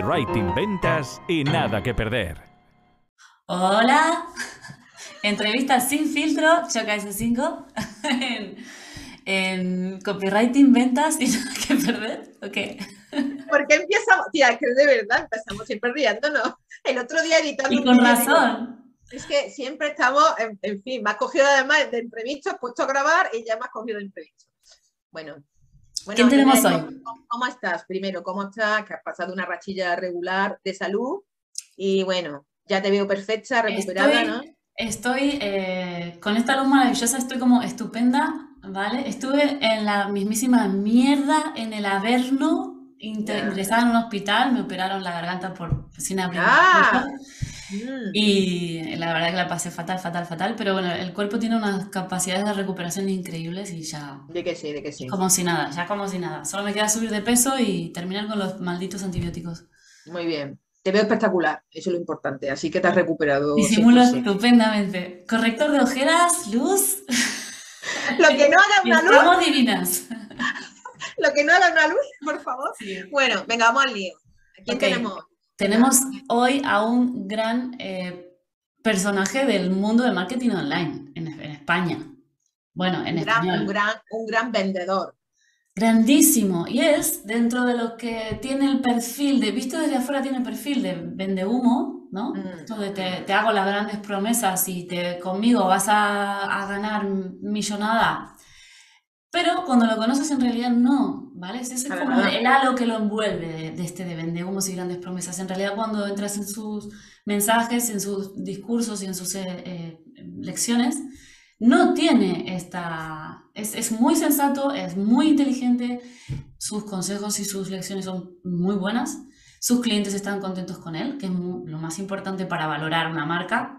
copywriting, ventas y nada que perder. Hola, entrevista sin filtro, Choca S5, en, en copywriting, ventas y nada que perder, ¿ok? ¿Por qué empezamos? Tía, que de verdad empezamos siempre riéndonos. El otro día editando. Y con razón. Es que siempre estamos, en, fin, me has cogido además de imprevisto, has puesto a grabar y ya me has cogido de imprevisto. Bueno, bueno, ¿Quién tenemos hoy? ¿cómo, estás? Primero, ¿cómo estás? Que has pasado una rachilla regular de salud y bueno, ya te veo perfecta, recuperada, ¿no? Estoy eh, con esta luz maravillosa, estoy como estupenda, ¿vale? Estuve en la mismísima mierda en el Averno, ingresada en un hospital, me operaron la garganta por sin abrir. Ah. Mm. Y la verdad que la pasé fatal, fatal, fatal, pero bueno, el cuerpo tiene unas capacidades de recuperación increíbles y ya... De que sí, de que sí. Como si nada, ya como si nada. Solo me queda subir de peso y terminar con los malditos antibióticos. Muy bien. Te veo espectacular, eso es lo importante, así que te has recuperado. Disimulo estupendamente. Corrector de ojeras, luz. lo que no haga una luz. Estamos divinas. lo que no haga una luz, por favor. Bueno, venga, vamos al lío. ¿Quién tenemos? Tenemos hoy a un gran eh, personaje del mundo del marketing online en, España. Bueno, en un español. un, gran, un gran vendedor. Grandísimo. Y es dentro de lo que tiene el perfil de, visto desde afuera, tiene el perfil de vende humo, ¿no? Mm. te, hago las grandes promesas y te, conmigo vas a, a ganar millonada pero cuando lo conoces en realidad no, ¿vale? Ese es como el halo que lo envuelve de, este de vende humos y grandes promesas. En realidad cuando entras en sus mensajes, en sus discursos y en sus eh, eh, lecciones, no tiene esta... Es, es, muy sensato, es muy inteligente, sus consejos y sus lecciones son muy buenas, sus clientes están contentos con él, que es lo más importante para valorar una marca.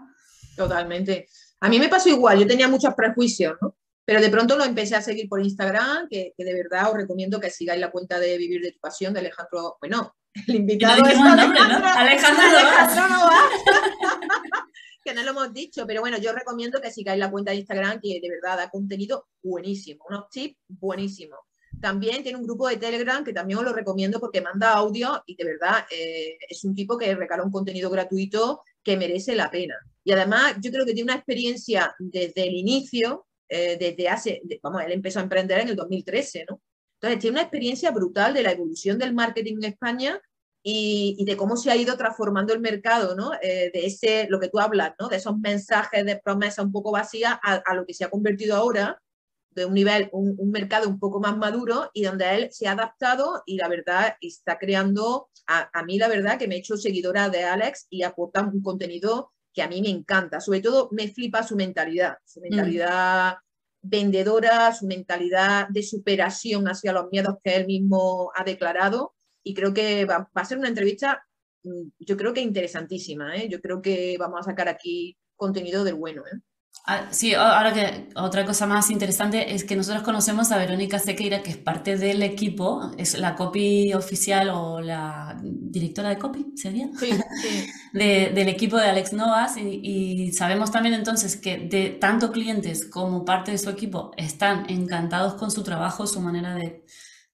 Totalmente. A mí me pasó igual, yo tenía muchos prejuicios, ¿no? Pero de pronto lo empecé a seguir por Instagram, que, de verdad os recomiendo que sigáis la cuenta de Vivir de tu Pasión de Alejandro, bueno, el invitado es Alejandro, ¿no? Alejandro, que no lo hemos dicho, pero bueno, yo recomiendo que sigáis la cuenta de Instagram, que de verdad da contenido buenísimo, unos tips buenísimos. También tiene un grupo de Telegram que también os lo recomiendo porque manda audio y de verdad eh, es un tipo que regala un contenido gratuito que merece la pena. Y además yo creo que tiene una experiencia desde el inicio eh, desde hace, vamos, él empezó a emprender en el 2013, ¿no? Entonces, tiene una experiencia brutal de la evolución del marketing en España y, de cómo se ha ido transformando el mercado, ¿no? Eh, de ese, lo que tú hablas, ¿no? De esos mensajes de promesa un poco vacía a, lo que se ha convertido ahora, de un nivel, un, mercado un poco más maduro y donde él se ha adaptado y la verdad está creando, a, a mí la verdad que me he hecho seguidora de Alex y aporta un contenido que a mí me encanta. Sobre todo me flipa su mentalidad, su mm. mentalidad vendedora, su mentalidad de superación hacia los miedos que él mismo ha declarado. Y creo que va, a ser una entrevista, mm, yo creo que interesantísima. ¿eh? Yo creo que vamos a sacar aquí contenido del bueno. ¿eh? Ah, sí, ahora que otra cosa más interesante es que nosotros conocemos a Verónica Sequeira, que es parte del equipo, es la copy oficial o la directora de copy, ¿sería? Sí, sí. del equipo de Alex Novas y, sabemos también entonces que de tanto clientes como parte de su equipo están encantados con su trabajo, su manera de,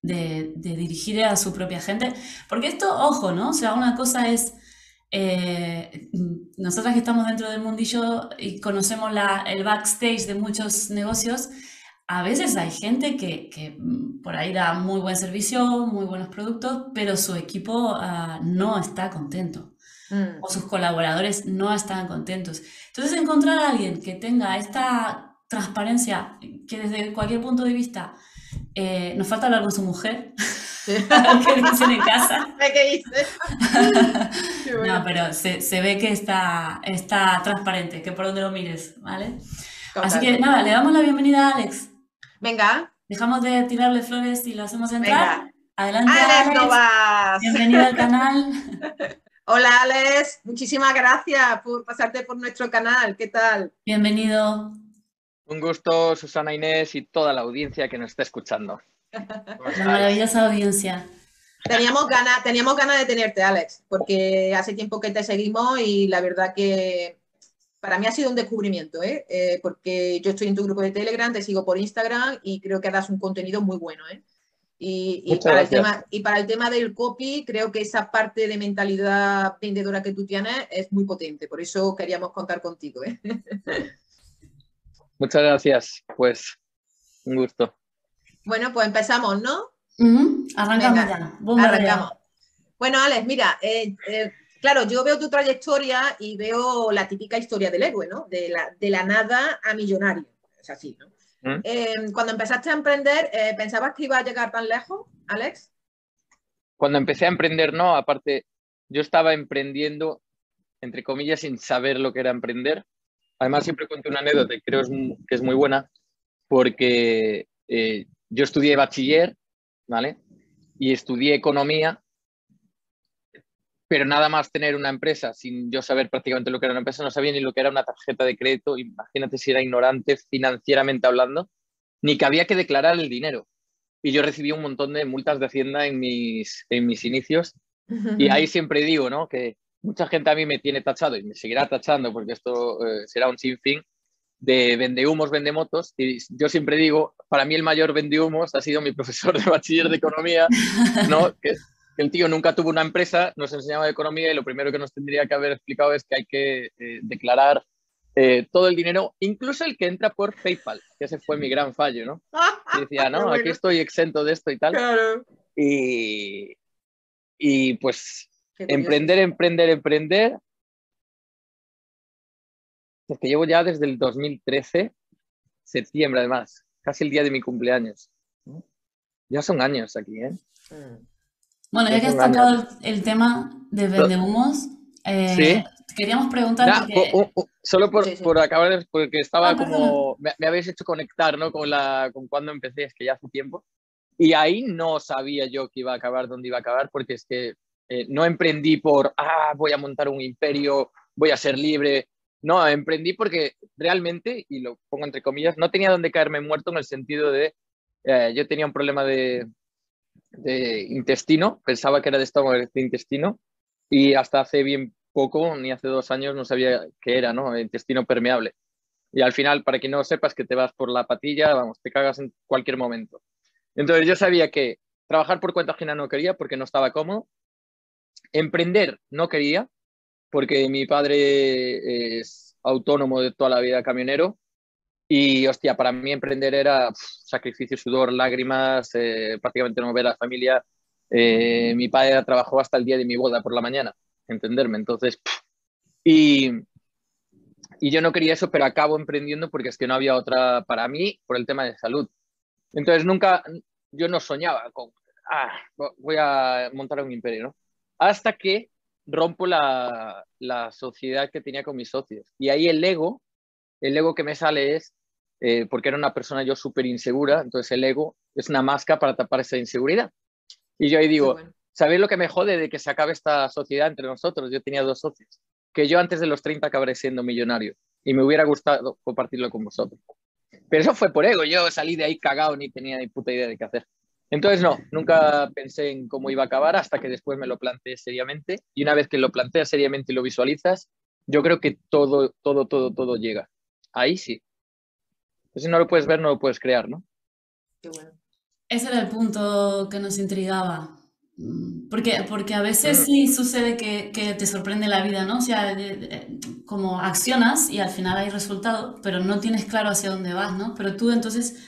de dirigir a su propia gente. Porque esto, ojo, ¿no? O sea, una cosa es eh, nosotras que estamos dentro del mundillo y conocemos el backstage de muchos negocios, a veces hay gente que, mm, por ahí da muy buen servicio, muy buenos productos, pero su equipo ah, no está contento mm. o sus colaboradores no están contentos. Entonces, encontrar a alguien que tenga esta transparencia, que desde cualquier punto de vista, eh, nos falta hablar con su mujer. ¿Qué dicen en casa? ¿Qué dice? No, pero se, se, ve que está, está transparente, que por donde lo mires, ¿vale? Así que nada, le damos la bienvenida a Alex. Venga. Dejamos de tirarle flores y lo hacemos entrar. Venga. Adelante, Alex. Alex. Bienvenido al canal. Hola, Alex. Muchísimas gracias por pasarte por nuestro canal. ¿Qué tal? Bienvenido. Un gusto, Susana Inés y toda la audiencia que nos está escuchando. La maravillosa audiencia. Teníamos ganas, teníamos ganas de tenerte, Alex, porque hace tiempo que te seguimos y la verdad que para mí ha sido un descubrimiento, ¿eh? Eh, porque yo estoy en tu grupo de Telegram, te sigo por Instagram y creo que das un contenido muy bueno. ¿eh? Y, para el tema, y para el tema del copy, creo que esa parte de mentalidad vendedora que tú tienes es muy potente. Por eso queríamos contar contigo. ¿eh? Muchas gracias. Pues un gusto. Bueno, pues empezamos, ¿no? Arrancamos Venga, ya. Bombardea. Arrancamos. Bueno, Alex, mira, eh, eh, claro, yo veo tu trayectoria y veo la típica historia del héroe, ¿no? De la, de la nada a millonario. Es así, ¿no? ¿Mm? Eh, cuando empezaste a emprender, eh, ¿pensabas que iba a llegar tan lejos, Alex? Cuando empecé a emprender, no, aparte, yo estaba emprendiendo, entre comillas, sin saber lo que era emprender. Además, siempre cuento una anécdota que creo es que es muy buena, porque eh, yo estudié bachiller, ¿vale? Y estudié economía, pero nada más tener una empresa sin yo saber prácticamente lo que era una empresa, no sabía ni lo que era una tarjeta de crédito, imagínate si era ignorante financieramente hablando, ni que había que declarar el dinero. Y yo recibí un montón de multas de Hacienda en mis, en mis inicios y ahí siempre digo, ¿no? Que mucha gente a mí me tiene tachado y me seguirá tachando porque esto eh, será un sinfín de vendehumos, vendemotos. Y yo siempre digo, para mí el mayor vendehumos ha sido mi profesor de bachiller de economía, ¿no? Que, que el tío nunca tuvo una empresa, nos enseñaba de economía y lo primero que nos tendría que haber explicado es que hay que eh, declarar eh, todo el dinero, incluso el que entra por PayPal, que ese fue mi gran fallo, ¿no? Y decía, no, aquí estoy exento de esto y tal. Claro. Y, y pues emprender, emprender, emprender. Es que llevo ya desde el 2013, septiembre además, casi el día de mi cumpleaños. Ya son años aquí, ¿eh? Mm. Bueno, ya que has tocado el, el tema de vendehumos, eh, Sí. queríamos preguntarte Nah, que- o- o- o- solo por, Sí, sí. por acabar, porque estaba Ah, como, me, me habéis hecho conectar, ¿no? Con, la, con cuando empecé, es que ya hace tiempo. Y ahí no sabía yo que iba a acabar, dónde iba a acabar, porque es que eh, no emprendí por, ah, voy a montar un imperio, voy a ser libre. No, emprendí porque realmente, y lo pongo entre comillas, no tenía dónde caerme muerto en el sentido de, eh, yo tenía un problema de, de intestino, pensaba que era de estómago de intestino, y hasta hace bien poco, ni hace dos años, no sabía qué era, ¿no? Intestino permeable. Y al final, para que no sepas que te vas por la patilla, vamos, te cagas en cualquier momento. Entonces yo sabía que trabajar por cuenta ajena no quería porque no estaba cómodo. Emprender no quería porque mi padre es autónomo de toda la vida camionero y, hostia, para mí emprender era pf, sacrificio, sudor, lágrimas, eh, prácticamente no ver a la familia. Eh, mi padre trabajó hasta el día de mi boda por la mañana, entenderme. Entonces, pf, y, y yo no quería eso, pero acabo emprendiendo porque es que no había otra para mí por el tema de salud. Entonces, nunca, yo no soñaba con, ah, voy a montar un imperio, ¿no? Hasta que rompo la, la sociedad que tenía con mis socios. Y ahí el ego, el ego que me sale es, eh, porque era una persona yo súper insegura, entonces el ego es una máscara para tapar esa inseguridad. Y yo ahí digo, bueno. ¿sabéis lo que me jode de que se acabe esta sociedad entre nosotros? Yo tenía dos socios, que yo antes de los 30 acabaré siendo millonario y me hubiera gustado compartirlo con vosotros. Pero eso fue por ego, yo salí de ahí cagado, ni tenía ni puta idea de qué hacer. Entonces no, nunca pensé en cómo iba a acabar hasta que después me lo planteé seriamente y una vez que lo planteas seriamente y lo visualizas, yo creo que todo, todo, todo, todo llega. Ahí sí. Pues si no lo puedes ver, no lo puedes crear, ¿no? Qué bueno. ese era el punto que nos intrigaba. Mm, Porque, porque a veces Mm. sí sucede que, que te sorprende la vida, ¿no? O sea, como accionas y al final hay resultado, pero no tienes claro hacia dónde vas, ¿no? Pero tú entonces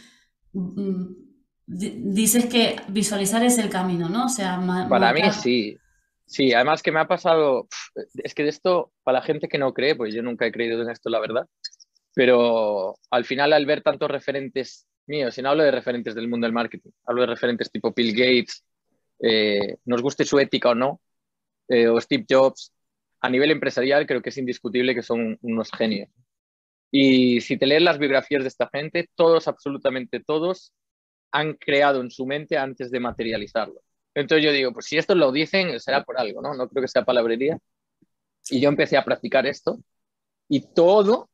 mm, di- dices que visualizar es el camino, ¿no? O sea, Para mí sí. Sí, además que me ha pasado, es que de esto, para la gente que no cree, pues yo nunca he creído en esto, la verdad, pero al final al ver tantos referentes míos, y no hablo de referentes del mundo del marketing, hablo de referentes tipo Bill Gates, eh, nos guste su ética o no, eh, o Steve Jobs, a nivel empresarial creo que es indiscutible que son unos genios. Y si te lees las biografías de esta gente, todos, absolutamente todos, han creado en su mente antes de materializarlo. Entonces yo digo, pues si esto lo dicen, será por algo, ¿no? No creo que sea palabrería. Y yo empecé a practicar esto y todo,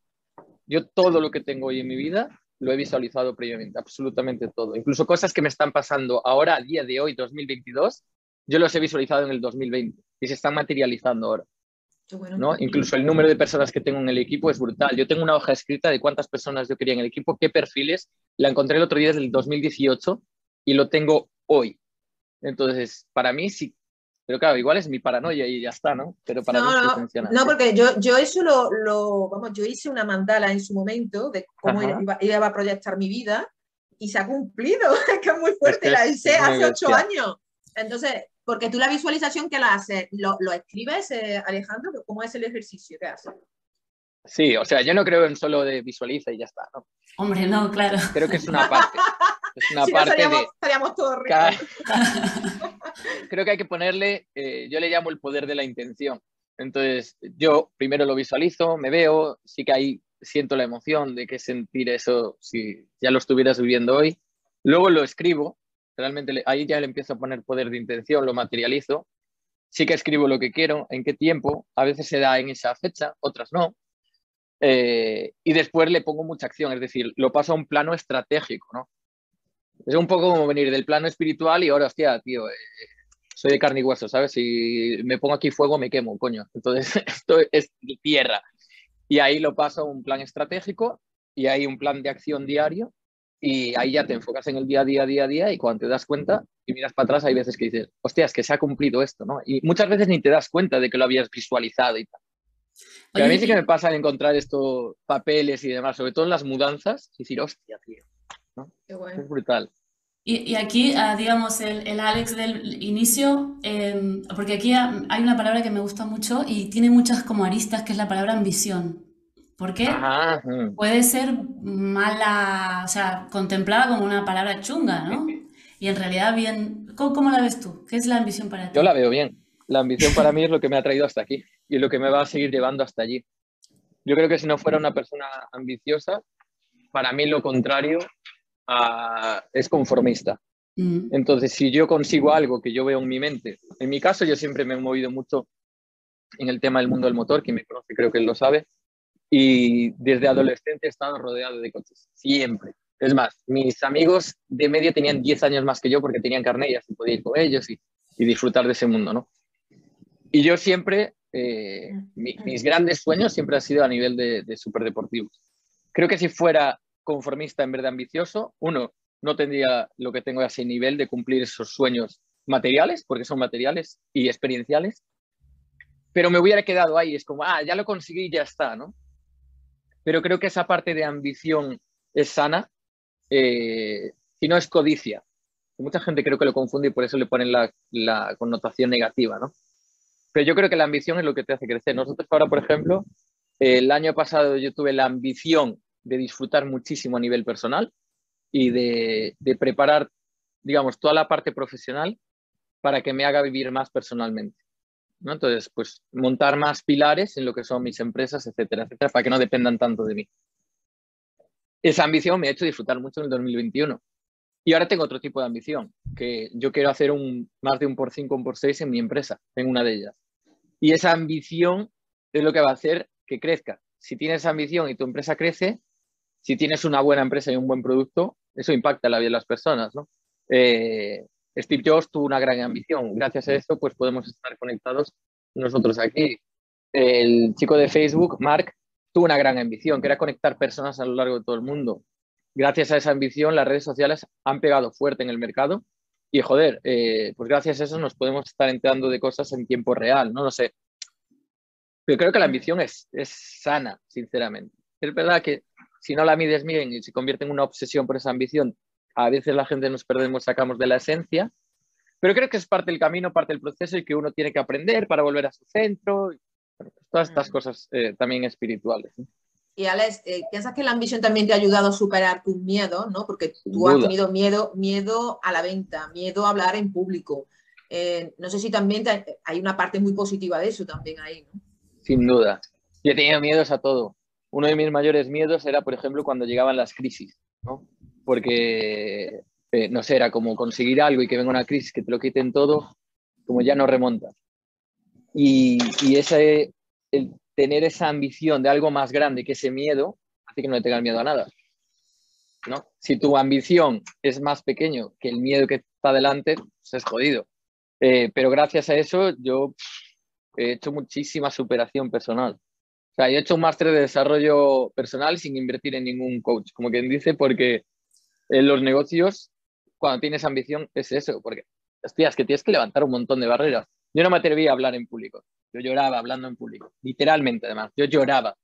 yo todo lo que tengo hoy en mi vida lo he visualizado previamente, absolutamente todo. Incluso cosas que me están pasando ahora, a día de hoy, 2022, yo los he visualizado en el 2020 y se están materializando ahora. Bueno. ¿no? Incluso el número de personas que tengo en el equipo es brutal. Yo tengo una hoja escrita de cuántas personas yo quería en el equipo, qué perfiles. La encontré el otro día desde el 2018 y lo tengo hoy. Entonces, para mí sí, pero claro, igual es mi paranoia y ya está, ¿no? Pero para no, mí sí no, funciona. no, porque yo, yo eso lo, lo- vamos, yo hice una mandala en su momento de cómo iba, iba a proyectar mi vida y se ha cumplido, es que es muy fuerte, que la es hice hace ocho años. Entonces, porque tú la visualización que la haces, lo, lo escribes, eh, Alejandro, ¿cómo es el ejercicio que haces? Sí, o sea, yo no creo en solo de visualiza y ya está, ¿no? Hombre, no, claro. Creo que es una parte. Es una si no, parte estaríamos, de... estaríamos todos ricos. Ca- Creo que hay que ponerle, eh, yo le llamo el poder de la intención. Entonces, yo primero lo visualizo, me veo, sí que ahí siento la emoción de que sentir eso si ya lo estuvieras viviendo hoy. Luego lo escribo, realmente ahí ya le empiezo a poner poder de intención, lo materializo. Sí que escribo lo que quiero, en qué tiempo, a veces se da en esa fecha, otras no. Eh, y después le pongo mucha acción, es decir, lo paso a un plano estratégico, ¿no? Es un poco como venir del plano espiritual y ahora, hostia, tío, eh, soy de carne y hueso, ¿sabes? Si me pongo aquí fuego, me quemo, coño. Entonces, esto es tierra. Y ahí lo paso a un plan estratégico y hay un plan de acción diario y ahí ya te enfocas en el día a día, día a día y cuando te das cuenta y miras para atrás hay veces que dices, hostia, es que se ha cumplido esto, ¿no? Y muchas veces ni te das cuenta de que lo habías visualizado y tal. Pero a mí sí que me pasa de encontrar estos papeles y demás, sobre todo en las mudanzas, y decir, hostia, tío, Qué bueno. es brutal. Y, y aquí, ah, digamos, el, el Alex del inicio, em, porque aquí ha- hay una palabra que me gusta mucho y tiene muchas como aristas, que es la palabra ambición. ¿Por qué? Ajá. Puede ser mala, o sea, contemplada como una palabra chunga, ¿no? Y en realidad bien, ¿cómo, cómo la ves tú? ¿Qué es la ambición para ti? Yo la veo bien. La ambición para mí es lo que me ha traído hasta aquí y lo que me va a seguir llevando hasta allí. Yo creo que si no fuera una persona ambiciosa, para mí lo contrario a- es conformista. Mm, Entonces, si yo consigo algo que yo veo en mi mente, en mi caso yo siempre me he movido mucho en el tema del mundo del motor, quien me conoce creo que él lo sabe, y desde adolescente he estado rodeado de coches, siempre. Es más, mis amigos de media tenían 10 años más que yo porque tenían carnet y así podía ir con ellos y, y disfrutar de ese mundo, ¿no? Y yo siempre, eh, mi- mis grandes sueños siempre han sido a nivel de, de superdeportivos. Creo que si fuera conformista en vez de ambicioso, uno, no tendría lo que tengo a ese nivel de cumplir esos sueños materiales, porque son materiales y experienciales, pero me hubiera quedado ahí, es como, ah, ya lo conseguí y ya está, ¿no? Pero creo que esa parte de ambición es sana, eh, si no es codicia. Mucha gente creo que lo confunde y por eso le ponen la, connotación negativa, ¿no? Pero yo creo que la ambición es lo que te hace crecer. Nosotros ahora, por ejemplo, el año pasado yo tuve la ambición de disfrutar muchísimo a nivel personal y de preparar, digamos, toda la parte profesional para que me haga vivir más personalmente. ¿No? Entonces, pues montar más pilares en lo que son mis empresas, etcétera, etcétera, para que no dependan tanto de mí. Esa ambición me ha hecho disfrutar mucho en el 2021. Y ahora tengo otro tipo de ambición, que yo quiero hacer un, más de un por 5, un por 6 en mi empresa, en una de ellas. Y esa ambición es lo que va a hacer que crezca. Si tienes ambición y tu empresa crece, si tienes una buena empresa y un buen producto, eso impacta la vida de las personas, ¿no? Eh, Steve Jobs tuvo una gran ambición. Gracias a esto, pues podemos estar conectados nosotros aquí. El chico de Facebook, Mark, tuvo una gran ambición, que era conectar personas a lo largo de todo el mundo. Gracias a esa ambición, las redes sociales han pegado fuerte en el mercado y, joder, eh, pues gracias a eso nos podemos estar enterando de cosas en tiempo real, no lo sé. Pero creo que la ambición es, es sana, sinceramente. Es verdad que si no la mides bien y se convierte en una obsesión por esa ambición, a veces la gente nos perdemos, sacamos de la esencia, pero creo que es parte del camino, parte del proceso y que uno tiene que aprender para volver a su centro. y, bueno, pues todas estas Mm. cosas eh, también espirituales. Y Alex, eh, ¿piensas que la ambición también te ha ayudado a superar tus miedos, ¿no? Porque tú has tenido miedo, miedo a la venta, miedo a hablar en público. Eh, no sé si también te- hay una parte muy positiva de eso también ahí, ¿no? Sin duda. Yo he tenido miedos a todo. Uno de mis mayores miedos era, por ejemplo, cuando llegaban las crisis, ¿no? Porque, eh, no sé, era como conseguir algo y que venga una crisis que te lo quiten todo, como ya no remontas. Y, y ese, el tener esa ambición de algo más grande que ese miedo, hace que no le tengas miedo a nada. ¿no? Si tu ambición es más pequeño que el miedo que está delante, pues es jodido. Eh, pero gracias a eso yo he hecho muchísima superación personal. O sea, yo he hecho un máster de desarrollo personal sin invertir en ningún coach, como quien dice, porque en los negocios cuando tienes ambición es eso, porque, hostia, es que tienes que levantar un montón de barreras. Yo no me atrevía a hablar en público. Yo lloraba hablando en público, literalmente además. Yo lloraba.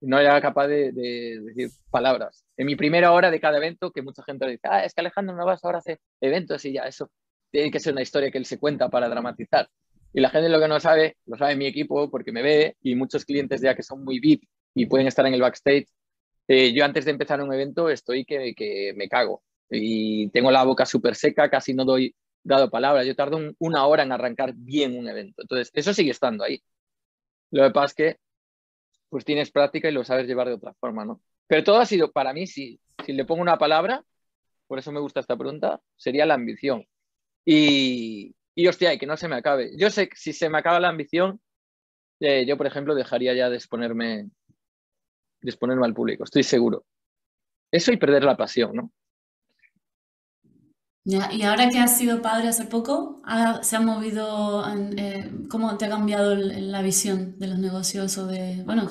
No era capaz de, decir palabras. En mi primera hora de cada evento, que mucha gente dice, ah, es que Alejandro Navas ahora hace eventos y ya, eso tiene que ser una historia que él se cuenta para dramatizar. Y la gente lo que no sabe, lo sabe mi equipo porque me ve y muchos clientes ya que son muy VIP y pueden estar en el backstage. Eh, yo antes de empezar un evento estoy que, que me cago y tengo la boca súper seca, casi no doy dado palabras. Yo tardo una hora en arrancar bien un evento. Entonces, eso sigue estando ahí. Lo que pasa es que pues tienes práctica y lo sabes llevar de otra forma, ¿no? Pero todo ha sido, para mí, si, si le pongo una palabra, por eso me gusta esta pregunta, sería la ambición. Y, y hostia, y que no se me acabe. Yo sé que si se me acaba la ambición, eh, yo, por ejemplo, dejaría ya de exponerme, de exponerme al público, estoy seguro. Eso y perder la pasión, ¿no? y ahora que has sido padre hace poco, ¿se ha movido, eh, cómo te ha cambiado la visión de los negocios o de, bueno,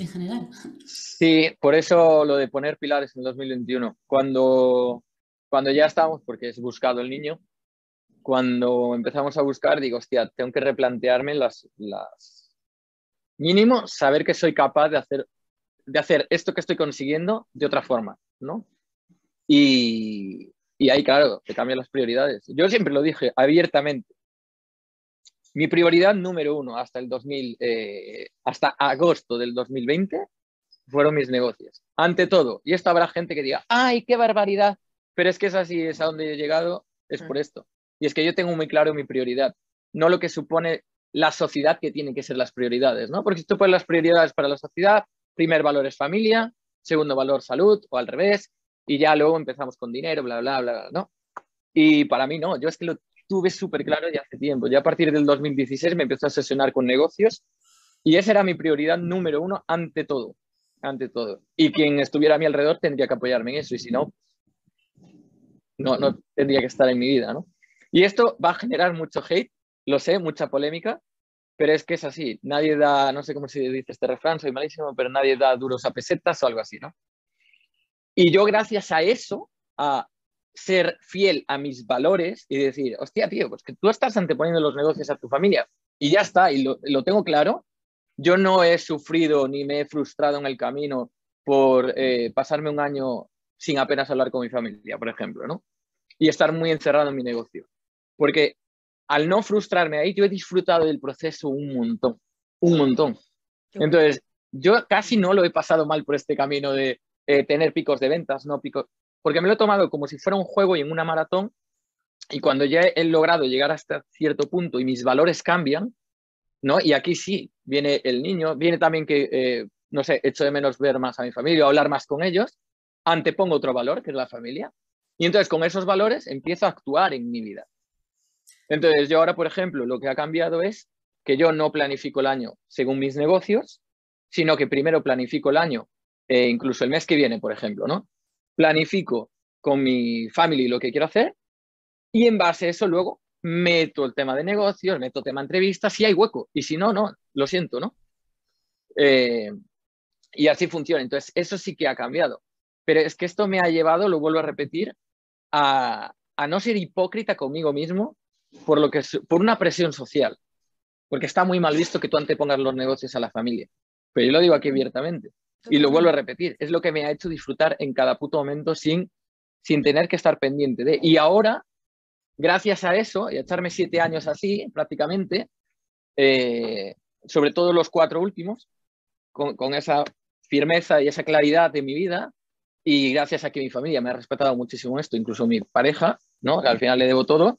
en general, Sí, por eso lo de poner pilares en 2021. Cuando, cuando ya estábamos, porque es buscado el niño, cuando empezamos a buscar, digo, hostia, tengo que replantearme las, las... mínimo, saber que soy capaz de hacer, de hacer esto que estoy consiguiendo de otra forma, ¿no? Y, y ahí, claro, te cambian las prioridades. Yo siempre lo dije abiertamente. Mi prioridad número uno hasta el 2000, eh, hasta agosto del 2020 fueron mis negocios. Ante todo, y esto habrá gente que diga, ¡ay, qué barbaridad! Pero es que es así, es a donde he llegado, es por mm. esto. Y es que yo tengo muy claro mi prioridad, no lo que supone la sociedad que tienen que ser las prioridades, ¿no? Porque si tú pones las prioridades para la sociedad, primer valor es familia, segundo valor salud, o al revés, y ya luego empezamos con dinero, bla, bla, bla, bla, ¿no? Y para mí no, yo es que lo tuve súper claro ya hace tiempo. Ya a partir del 2016 me empezó a sesionar con negocios y esa era mi prioridad número uno ante todo, ante todo. Y quien estuviera a mi alrededor tendría que apoyarme en eso y si no, no, no tendría que estar en mi vida, ¿no? Y esto va a generar mucho hate, lo sé, mucha polémica, pero es que es así. Nadie da, no sé cómo se dice este refrán, soy malísimo, pero nadie da duros a pesetas o algo así, ¿no? Y yo gracias a eso, a ser fiel a mis valores y decir, hostia, tío, pues que tú estás anteponiendo los negocios a tu familia y ya está, y lo, tengo claro, yo no he sufrido ni me he frustrado en el camino por eh, pasarme un año sin apenas hablar con mi familia, por ejemplo, ¿no? Y estar muy encerrado en mi negocio. Porque al no frustrarme ahí, yo he disfrutado del proceso un montón, un montón. Entonces, yo casi no lo he pasado mal por este camino de, eh, tener picos de ventas, no picos, porque me lo he tomado como si fuera un juego y en una maratón, y cuando ya he logrado llegar hasta cierto punto y mis valores cambian, ¿no? Y aquí sí, viene el niño, viene también que, eh, no sé, echo de menos ver más a mi familia, hablar más con ellos, antepongo otro valor, que es la familia, y entonces con esos valores empiezo a actuar en mi vida. Entonces yo ahora, por ejemplo, lo que ha cambiado es que yo no planifico el año según mis negocios, sino que primero planifico el año eh, incluso el mes que viene, por ejemplo, ¿no? Planifico con mi family lo que quiero hacer y en base a eso luego meto el tema de negocios, meto tema entrevistas, si hay hueco, y si no, no, lo siento, ¿no? Eh, y así funciona. Entonces, eso sí que ha cambiado. Pero es que esto me ha llevado, lo vuelvo a repetir, a no ser hipócrita conmigo mismo por, lo que, por una presión social. Porque está muy mal visto que tú antepongas los negocios a la familia. Pero yo lo digo aquí abiertamente. Y lo vuelvo a repetir, es lo que me ha hecho disfrutar en cada puto momento sin, sin tener que estar pendiente de. Y ahora, gracias a eso, y a echarme siete años así, prácticamente, eh, sobre todo los cuatro últimos, con, con, esa firmeza y esa claridad de mi vida, y gracias a que mi familia me ha respetado muchísimo esto, incluso mi pareja, ¿no? que al final le debo todo.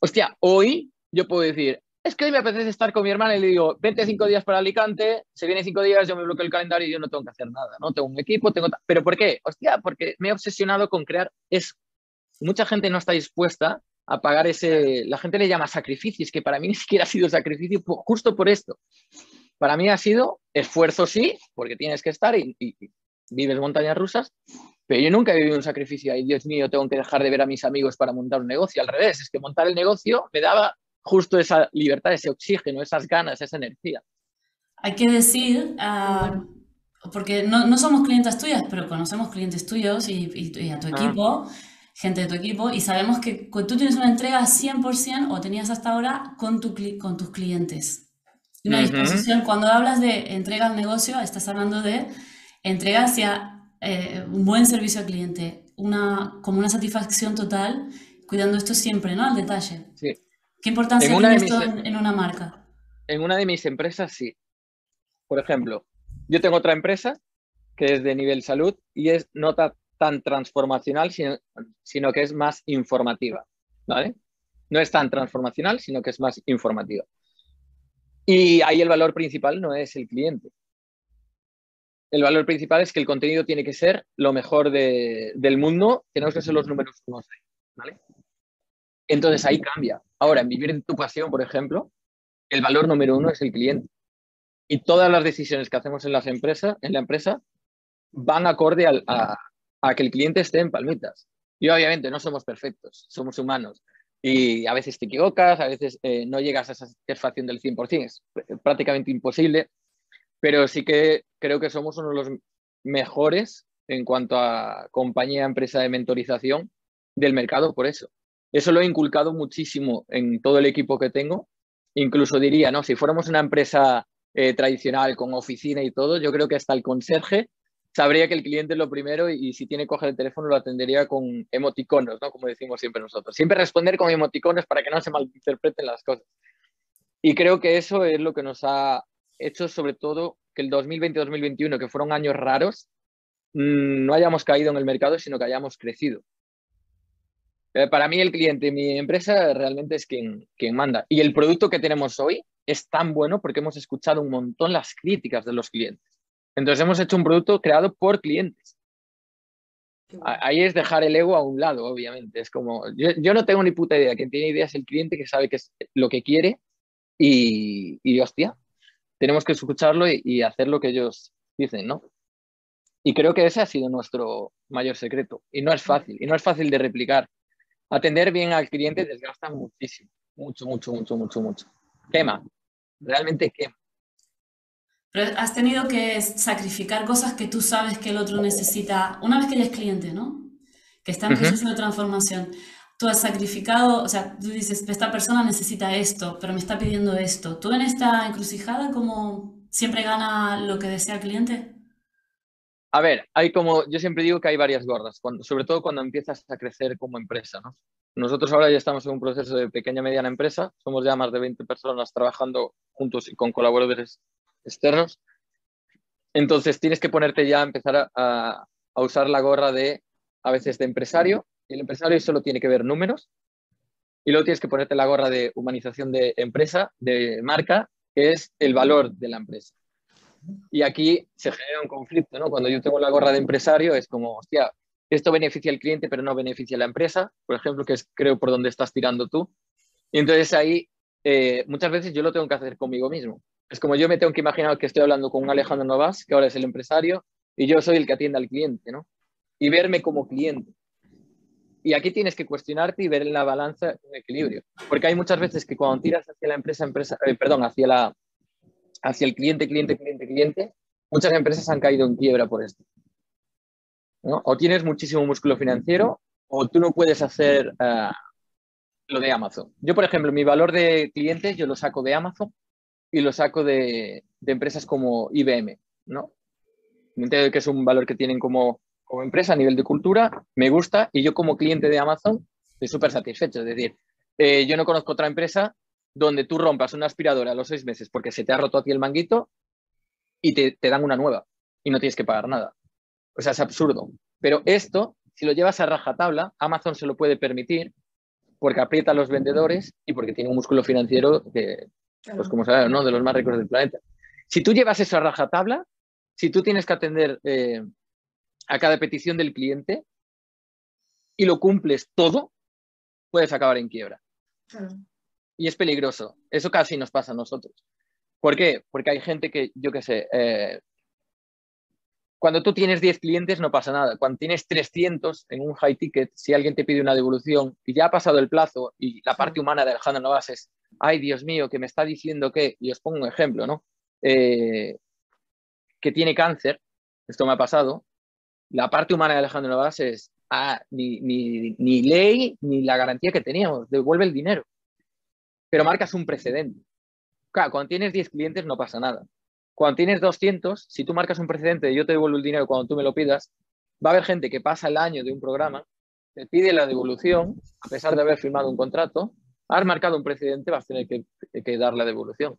Hostia, hoy yo puedo decir, es que hoy me apetece estar con mi hermana y le digo, 25 días para Alicante, se viene cinco días, yo me bloqueo el calendario y yo no tengo que hacer nada, ¿no? Tengo un equipo, tengo... ¿Pero por qué? Hostia, porque me he obsesionado con crear eso. Mucha gente no está dispuesta a pagar ese... La gente le llama sacrificios, que para mí ni siquiera ha sido sacrificio justo por esto. Para mí ha sido esfuerzo, sí, porque tienes que estar y vives montañas rusas, pero yo nunca he vivido un sacrificio ahí, Dios mío, tengo que dejar de ver a mis amigos para montar un negocio. Al revés, es que montar el negocio me daba justo esa libertad, ese oxígeno, esas ganas, esa energía. Hay que decir, ah, porque no, no, somos clientes tuyas, pero conocemos clientes tuyos y, a tu ah. equipo, gente de tu equipo y sabemos que tú tienes una entrega 100% o tenías hasta ahora con, tu, con tus clientes. Una disposición, cuando hablas de entrega al negocio, estás hablando de entrega hacia eh, un buen servicio al cliente, una, como una satisfacción total, cuidando esto siempre, ¿no? Al detalle. Sí. ¿Qué importancia tiene esto en una marca? En una de mis empresas, sí. Por ejemplo, yo tengo otra empresa que es de nivel salud y es no tan transformacional, sino, sino que es más informativa. ¿vale? No es tan transformacional, sino que es más informativa. Y ahí el valor principal no es el cliente. El valor principal es que el contenido tiene que ser lo mejor del mundo, tenemos que ser los números uno. ¿vale? Entonces ahí cambia. Ahora, en vivir en tu pasión, por ejemplo, el valor número uno es el cliente. Y todas las decisiones que hacemos en la empresa, van acorde a, que el cliente esté en palmitas. Y obviamente no somos perfectos, somos humanos. Y a veces te equivocas, a veces eh, no llegas a esa satisfacción del 100%, es prácticamente imposible, pero sí que creo que somos uno de los mejores en cuanto a compañía, empresa de mentorización del mercado por eso. Eso lo he inculcado muchísimo en todo el equipo que tengo. Incluso diría, ¿no? Si fuéramos una empresa eh, tradicional con oficina y todo, yo creo que hasta el conserje sabría que el cliente es lo primero y, si tiene que coger el teléfono lo atendería con emoticonos, ¿no? Como decimos siempre nosotros. Siempre responder con emoticonos para que no se malinterpreten las cosas. Y creo que eso es lo que nos ha hecho sobre todo que el 2020-2021, que fueron años raros, mm, no hayamos caído en el mercado, sino que hayamos crecido. Eh, para mí el cliente, mi empresa realmente es quien, quien manda. Y el producto que tenemos hoy es tan bueno porque hemos escuchado un montón las críticas de los clientes. Entonces hemos hecho un producto creado por clientes. Ahí es dejar el ego a un lado, obviamente. Es como, yo, no tengo ni puta idea. Quien tiene idea es el cliente que sabe que es lo que quiere y, y hostia, tenemos que escucharlo y, hacer lo que ellos dicen, ¿no? Y creo que ese ha sido nuestro mayor secreto. Y no es fácil, y no es fácil de replicar. Atender bien al cliente desgasta muchísimo, mucho, mucho, mucho, mucho, mucho. Quema, realmente quema. Pero has tenido que sacrificar cosas que tú sabes que el otro necesita, una vez que ya es cliente, ¿no? Que está en proceso de transformación. Tú has sacrificado, o sea, tú dices, esta persona necesita esto, pero me está pidiendo esto. ¿Tú en esta encrucijada como siempre gana lo que desea el cliente? A ver, hay como, yo siempre digo que hay varias gordas, cuando, sobre todo cuando empiezas a crecer como empresa, ¿no? Nosotros ahora ya estamos en un proceso de pequeña mediana empresa, somos ya más de 20 personas trabajando juntos y con colaboradores externos. Entonces tienes que ponerte ya a empezar a, usar la gorra de, a veces, de empresario. El empresario solo tiene que ver números. Y luego tienes que ponerte la gorra de humanización de empresa, de marca, que es el valor de la empresa. Y aquí se genera un conflicto, ¿no? Cuando yo tengo la gorra de empresario es como, hostia, esto beneficia al cliente pero no beneficia a la empresa, por ejemplo, que es creo por donde estás tirando tú. Y entonces ahí eh, muchas veces yo lo tengo que hacer conmigo mismo. Es como yo me tengo que imaginar que estoy hablando con un Alejandro Novas, que ahora es el empresario, y yo soy el que atiende al cliente, ¿no? Y verme como cliente. Y aquí tienes que cuestionarte y ver en la balanza un equilibrio. Porque hay muchas veces que cuando tiras hacia la empresa, empresa eh, perdón, hacia, la, hacia el cliente, cliente, cliente, cliente, muchas empresas han caído en quiebra por esto. O tienes muchísimo músculo financiero o tú no puedes hacer uh, lo de Amazon. Yo, por ejemplo, mi valor de clientes yo lo saco de Amazon y lo saco de, empresas como IBM, ¿no? Entiendo que es un valor que tienen como, como empresa a nivel de cultura, me gusta y yo como cliente de Amazon estoy súper satisfecho. Es decir, eh, yo no conozco otra empresa donde tú rompas una aspiradora a los seis meses porque se te ha roto a ti el manguito y te, te dan una nueva y no tienes que pagar nada. O sea, es absurdo. Pero esto, si lo llevas a rajatabla, Amazon se lo puede permitir porque aprieta a los vendedores y porque tiene un músculo financiero que, pues como sabes, ¿no? De los más ricos del planeta. Si tú llevas eso a rajatabla, si tú tienes que atender eh, a cada petición del cliente y lo cumples todo, puedes acabar en quiebra. Y es peligroso. Eso casi nos pasa a nosotros. ¿Por qué? Porque hay gente que, yo qué sé, eh, cuando tú tienes 10 clientes no pasa nada. Cuando tienes 300 en un high ticket, si alguien te pide una devolución y ya ha pasado el plazo y la parte humana de Alejandro Novas es, ay Dios mío, que me está diciendo que, y os pongo un ejemplo, ¿no? Eh, que tiene cáncer, esto me ha pasado, la parte humana de Alejandro Novas es, ah, ni, ley ni la garantía que teníamos, devuelve el dinero. Pero marcas un precedente. Claro, cuando tienes 10 clientes no pasa nada. Cuando tienes 200, si tú marcas un precedente de yo te devuelvo el dinero cuando tú me lo pidas, va a haber gente que pasa el año de un programa, te pide la devolución, a pesar de haber firmado un contrato, has marcado un precedente, vas a tener que, que dar la devolución.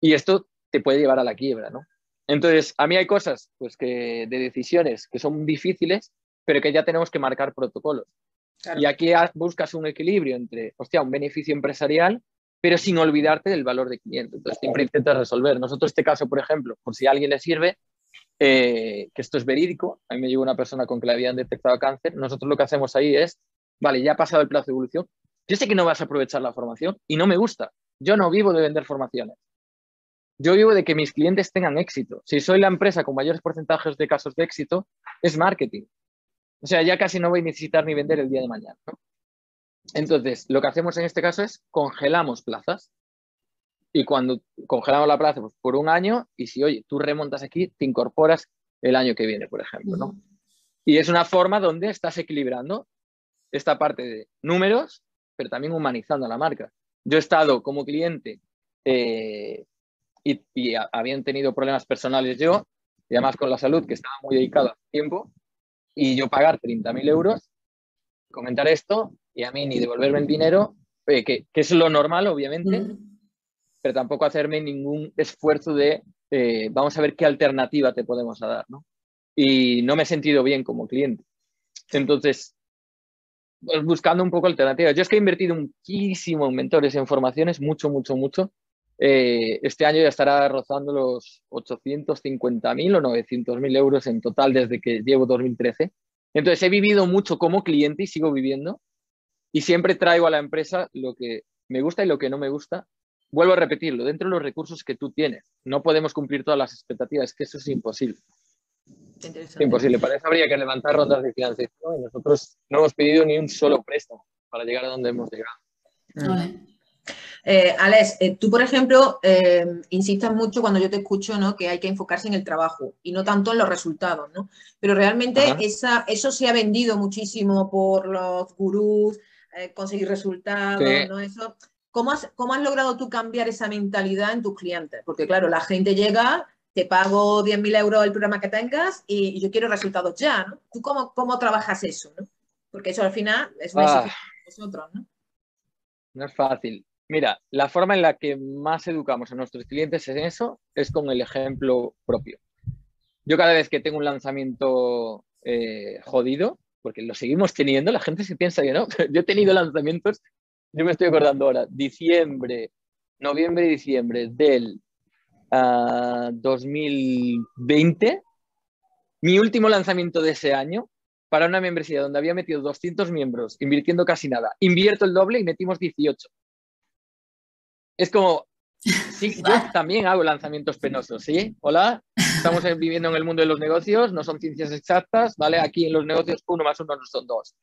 Y esto te puede llevar a la quiebra, ¿no? Entonces, a mí hay cosas pues, que, de decisiones que son difíciles, pero que ya tenemos que marcar protocolos. Y aquí buscas un equilibrio entre, hostia, un beneficio empresarial, pero sin olvidarte del valor de cliente. Entonces, siempre intentas resolver. Nosotros, este caso, por ejemplo, por si a alguien le sirve, eh, que esto es verídico, a mí me llegó una persona con que le habían detectado cáncer, nosotros lo que hacemos ahí es, vale, ya ha pasado el plazo de evolución, yo sé que no vas a aprovechar la formación y no me gusta. Yo no vivo de vender formaciones. Yo vivo de que mis clientes tengan éxito. Si soy la empresa con mayores porcentajes de casos de éxito, es marketing. O sea, ya casi no voy a necesitar ni vender el día de mañana. Entonces, lo que hacemos en este caso es congelamos plazas. Y cuando congelamos la plaza pues, por un año, y si, oye, tú remontas aquí, te incorporas el año que viene, por ejemplo. ¿no? Y es una forma donde estás equilibrando esta parte de números, pero también humanizando la marca. Yo he estado como cliente eh, y, habían tenido problemas personales yo, y además con la salud, que estaba muy dedicado a tiempo, y yo pagar 30.000 euros, comentar esto, y a mí ni devolverme el dinero, que, que, es lo normal, obviamente, pero tampoco hacerme ningún esfuerzo de eh, vamos a ver qué alternativa te podemos dar, ¿no? Y no me he sentido bien como cliente. Entonces, pues buscando un poco alternativas. Yo es que he invertido muchísimo en mentores, en formaciones, mucho, mucho, mucho. Eh, este año ya estará rozando los 850.000 o 900.000 euros en total desde que llevo 2013. Entonces he vivido mucho como cliente y sigo viviendo. Y siempre traigo a la empresa lo que me gusta y lo que no me gusta. Vuelvo a repetirlo, dentro de los recursos que tú tienes. No podemos cumplir todas las expectativas, que eso es imposible. Imposible. Para eso habría que levantar rondas de financiación y nosotros no hemos pedido ni un solo préstamo para llegar a donde hemos llegado. Eh, Alex, eh, tú, por ejemplo, eh, insistas mucho cuando yo te escucho ¿no? que hay que enfocarse en el trabajo y no tanto en los resultados, ¿no? Pero realmente esa, eso se ha vendido muchísimo por los gurús, eh, conseguir resultados, ¿no? Eso, ¿cómo, has, ¿Cómo has logrado tú cambiar esa mentalidad en tus clientes? Porque, claro, la gente llega, te pago 10.000 euros el programa que tengas y, yo quiero resultados ya, ¿no? ¿Tú cómo, cómo trabajas eso, ¿no? Porque eso al final es una ah. nosotros, ¿no? No es fácil. Mira, la forma en la que más educamos a nuestros clientes en eso es con el ejemplo propio. Yo cada vez que tengo un lanzamiento eh, jodido, porque lo seguimos teniendo, la gente se piensa que no, yo he tenido lanzamientos, yo me estoy acordando ahora, diciembre, noviembre y diciembre del 2020, ah, mi último lanzamiento de ese año para una membresía donde había metido 200 miembros, invirtiendo casi nada, invierto el doble y metimos 18 es como, sí, yo también hago lanzamientos penosos, ¿sí? Hola, estamos viviendo en el mundo de los negocios, no son ciencias exactas, ¿vale? Aquí en los negocios uno más uno no son dos.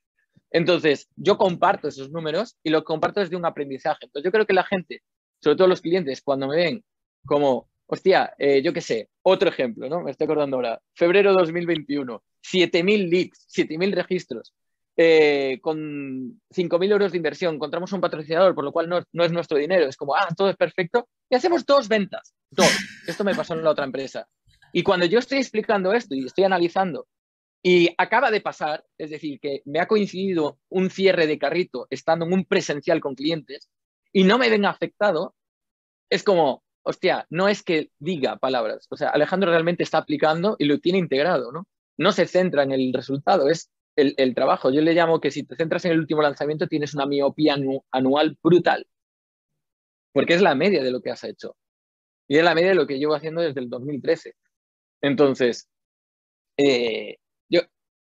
Entonces, yo comparto esos números y lo comparto desde un aprendizaje. Entonces, yo creo que la gente, sobre todo los clientes, cuando me ven como, hostia, eh, yo qué sé, otro ejemplo, ¿no? Me estoy acordando ahora, febrero 2021, 7.000 leads, 7.000 registros. Eh, con 5.000 euros de inversión, encontramos un patrocinador, por lo cual no, es nuestro dinero, es como, ah, todo es perfecto, y hacemos dos ventas, dos. Esto me pasó en la otra empresa. Y cuando yo estoy explicando esto y estoy analizando, y acaba de pasar, es decir, que me ha coincidido un cierre de carrito estando en un presencial con clientes y no me ven afectado, es como, hostia, no es que diga palabras, o sea, Alejandro realmente está aplicando y lo tiene integrado, ¿no? No se centra en el resultado, es el, trabajo. Yo le llamo que si te centras en el último lanzamiento tienes una miopía anual brutal, porque es la media de lo que has hecho. Y es la media de lo que llevo haciendo desde el 2013. Entonces, eh, yo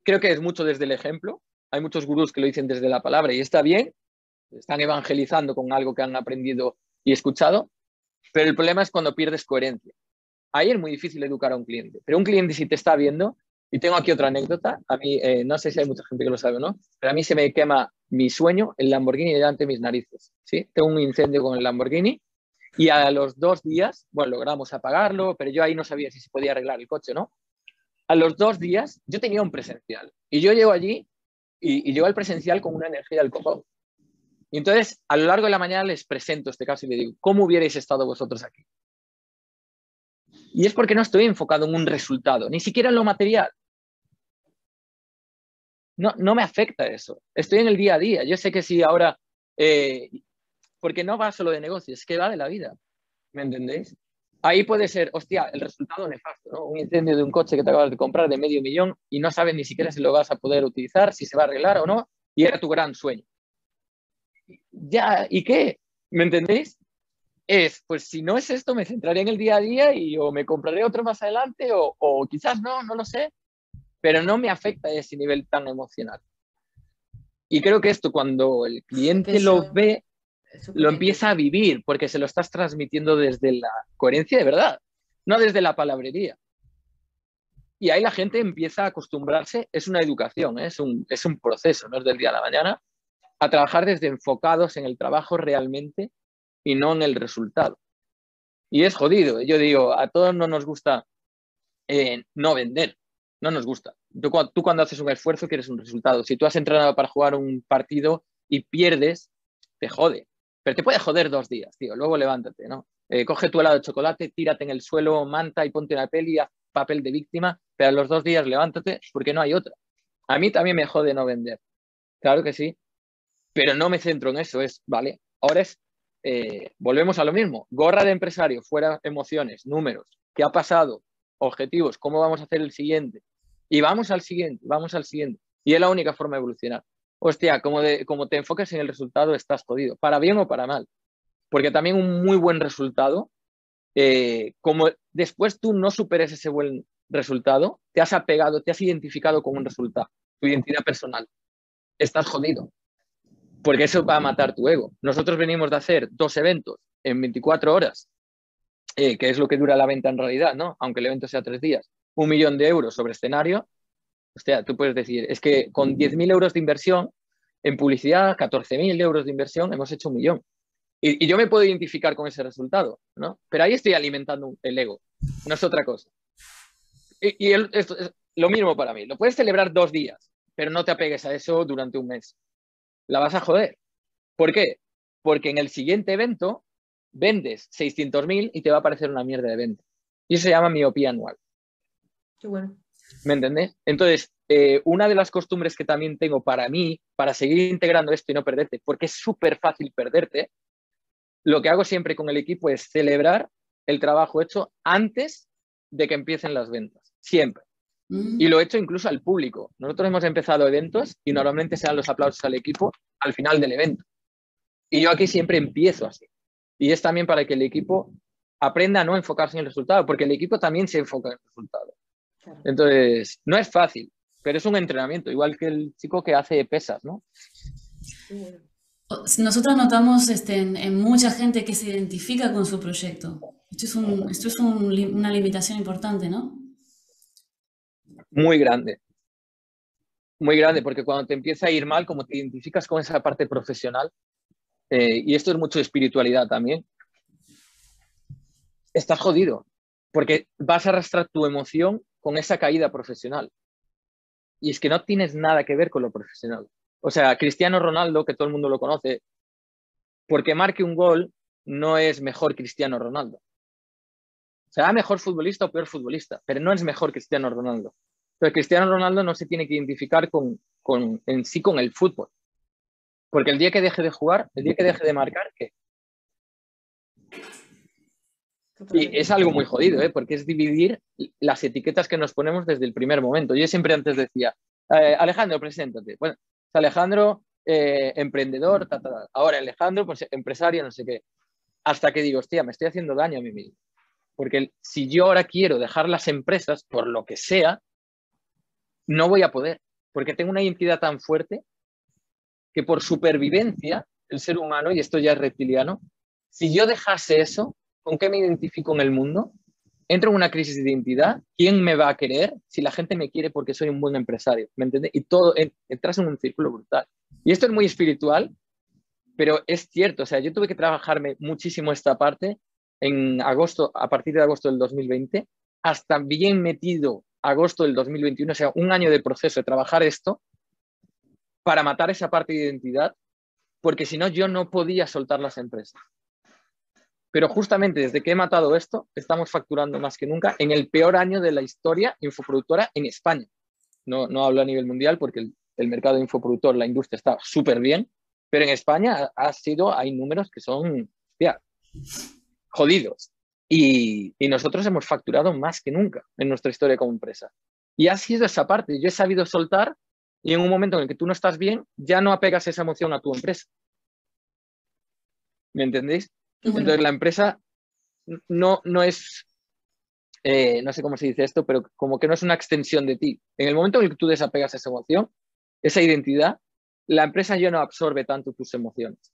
creo que es mucho desde el ejemplo. Hay muchos gurús que lo dicen desde la palabra y está bien. Están evangelizando con algo que han aprendido y escuchado. Pero el problema es cuando pierdes coherencia. Ahí es muy difícil educar a un cliente. Pero un cliente si te está viendo, y tengo aquí otra anécdota. A mí, eh, no sé si hay mucha gente que lo sabe o no, pero a mí se me quema mi sueño, el Lamborghini delante de mis narices. ¿sí? Tengo un incendio con el Lamborghini y a los dos días, bueno, logramos apagarlo, pero yo ahí no sabía si se podía arreglar el coche no. a los dos días yo tenía un presencial y yo llego allí y, y llego al presencial con una energía del copón. Y entonces, a lo largo de la mañana les presento este caso y le digo, ¿cómo hubierais estado vosotros aquí? Y es porque no estoy enfocado en un resultado, ni siquiera en lo material. No, no me afecta eso. Estoy en el día a día. Yo sé que si ahora, eh, porque no va solo de negocios, es que va de la vida. ¿Me entendéis? Ahí puede ser, hostia, el resultado nefasto, ¿no? Un incendio de un coche que te acabas de comprar de medio millón y no sabes ni siquiera si lo vas a poder utilizar, si se va a arreglar o no, y era tu gran sueño. Ya, ¿y qué? ¿Me entendéis? Es, pues si no es esto, me centraré en el día a día y o me compraré otro más adelante o, o quizás no, no lo sé, pero no me afecta a ese nivel tan emocional. Y creo que esto cuando el cliente Eso- lo ve, lo empieza a vivir porque se lo estás transmitiendo desde la coherencia de verdad, no desde la palabrería. Y ahí la gente empieza a acostumbrarse, es una educación, ¿eh? es, un, es un proceso, no es del día a la mañana, a trabajar desde enfocados en el trabajo realmente y no en el resultado. Y es jodido, yo digo, a todos no nos gusta eh, no vender, no nos gusta. Tú, tú cuando haces un esfuerzo quieres un resultado. Si tú has entrenado para jugar un partido y pierdes, te jode. Pero te puede joder dos días, tío. Luego levántate, ¿no? Eh, coge tu helado de chocolate, tírate en el suelo, manta y ponte una peli, haz papel de víctima, pero a los dos días levántate porque no hay otra. A mí también me jode no vender. Claro que sí. Pero no me centro en eso. Es, vale, ahora es, eh, volvemos a lo mismo. Gorra de empresario, fuera emociones, números. ¿Qué ha pasado? Objetivos, ¿cómo vamos a hacer el siguiente? Y vamos al siguiente, vamos al siguiente. Y es la única forma de evolucionar hostia, como, de, como te enfoques en el resultado, estás jodido, para bien o para mal. Porque también un muy buen resultado, eh, como después tú no superes ese buen resultado, te has apegado, te has identificado con un resultado, tu identidad personal. Estás jodido. Porque eso va a matar tu ego. Nosotros venimos de hacer dos eventos en 24 horas, eh, que es lo que dura la venta en realidad, ¿no? Aunque el evento sea tres días. Un millón de euros sobre escenario, Hostia, tú puedes decir, es que con 10.000 euros de inversión en publicidad, 14.000 euros de inversión, hemos hecho un millón. Y, yo me puedo identificar con ese resultado, ¿no? Pero ahí estoy alimentando el ego, no es otra cosa. Y, y el, esto es lo mismo para mí. Lo puedes celebrar dos días, pero no te apegues a eso durante un mes. La vas a joder. ¿Por qué? Porque en el siguiente evento vendes 600.000 y te va a parecer una mierda de evento. Y eso se llama miopía anual. Qué bueno. ¿Me entendés? Entonces, eh, una de las costumbres que también tengo para mí, para seguir integrando esto y no perderte, porque es súper fácil perderte, lo que hago siempre con el equipo es celebrar el trabajo hecho antes de que empiecen las ventas. Siempre. Mm. Y lo he hecho incluso al público. Nosotros hemos empezado eventos y normalmente se dan los aplausos al equipo al final del evento. Y yo aquí siempre empiezo así. Y es también para que el equipo aprenda a no enfocarse en el resultado, porque el equipo también se enfoca en el resultado. Entonces, no es fácil, pero es un entrenamiento, igual que el chico que hace pesas, ¿no? Nosotros notamos este, en, en, mucha gente que se identifica con su proyecto. Esto es, un, esto es un, una limitación importante, ¿no? Muy grande. Muy grande, porque cuando te empieza a ir mal, como te identificas con esa parte profesional, eh, y esto es mucho espiritualidad también, estás jodido, porque vas a arrastrar tu emoción con esa caída profesional. Y es que no tienes nada que ver con lo profesional. O sea, Cristiano Ronaldo, que todo el mundo lo conoce, porque marque un gol, no es mejor Cristiano Ronaldo. Será mejor futbolista o peor futbolista, pero no es mejor Cristiano Ronaldo. Pero Cristiano Ronaldo no se tiene que identificar con, en sí con el fútbol. Porque el día que deje de jugar, el día que deje de marcar, ¿qué? Y es algo muy jodido, ¿eh? porque es dividir las etiquetas que nos ponemos desde el primer momento. Yo siempre antes decía, eh, Alejandro, preséntate. Bueno, Alejandro, eh, emprendedor, ta, ta, ta. ahora Alejandro, pues empresario, no sé qué. Hasta que digo, hostia, me estoy haciendo daño a mí mismo. Porque si yo ahora quiero dejar las empresas, por lo que sea, no voy a poder, porque tengo una identidad tan fuerte que por supervivencia, el ser humano, y esto ya es reptiliano, si yo dejase eso, ¿con qué me identifico en el mundo? Entro en una crisis de identidad. ¿Quién me va a querer si la gente me quiere porque soy un buen empresario? ¿Me entiendes? Y todo, entras en un círculo brutal. Y esto es muy espiritual, pero es cierto. O sea, yo tuve que trabajarme muchísimo esta parte en agosto, a partir de agosto del 2020, hasta bien metido agosto del 2021, o sea, un año de proceso de trabajar esto para matar esa parte de identidad, porque si no, yo no podía soltar las empresas. Pero justamente desde que he matado esto, estamos facturando más que nunca en el peor año de la historia infoproductora en España. No, no hablo a nivel mundial porque el, mercado infoproductor, la industria está súper bien, pero en España ha, sido, hay números que son, hostia, jodidos. Y, y, nosotros hemos facturado más que nunca en nuestra historia como empresa. Y ha sido esa parte. Yo he sabido soltar y en un momento en el que tú no estás bien, ya no apegas esa emoción a tu empresa. ¿Me entendéis? Entonces la empresa no, no es, eh, no sé cómo se dice esto, pero como que no es una extensión de ti. En el momento en el que tú desapegas esa emoción, esa identidad, la empresa ya no absorbe tanto tus emociones.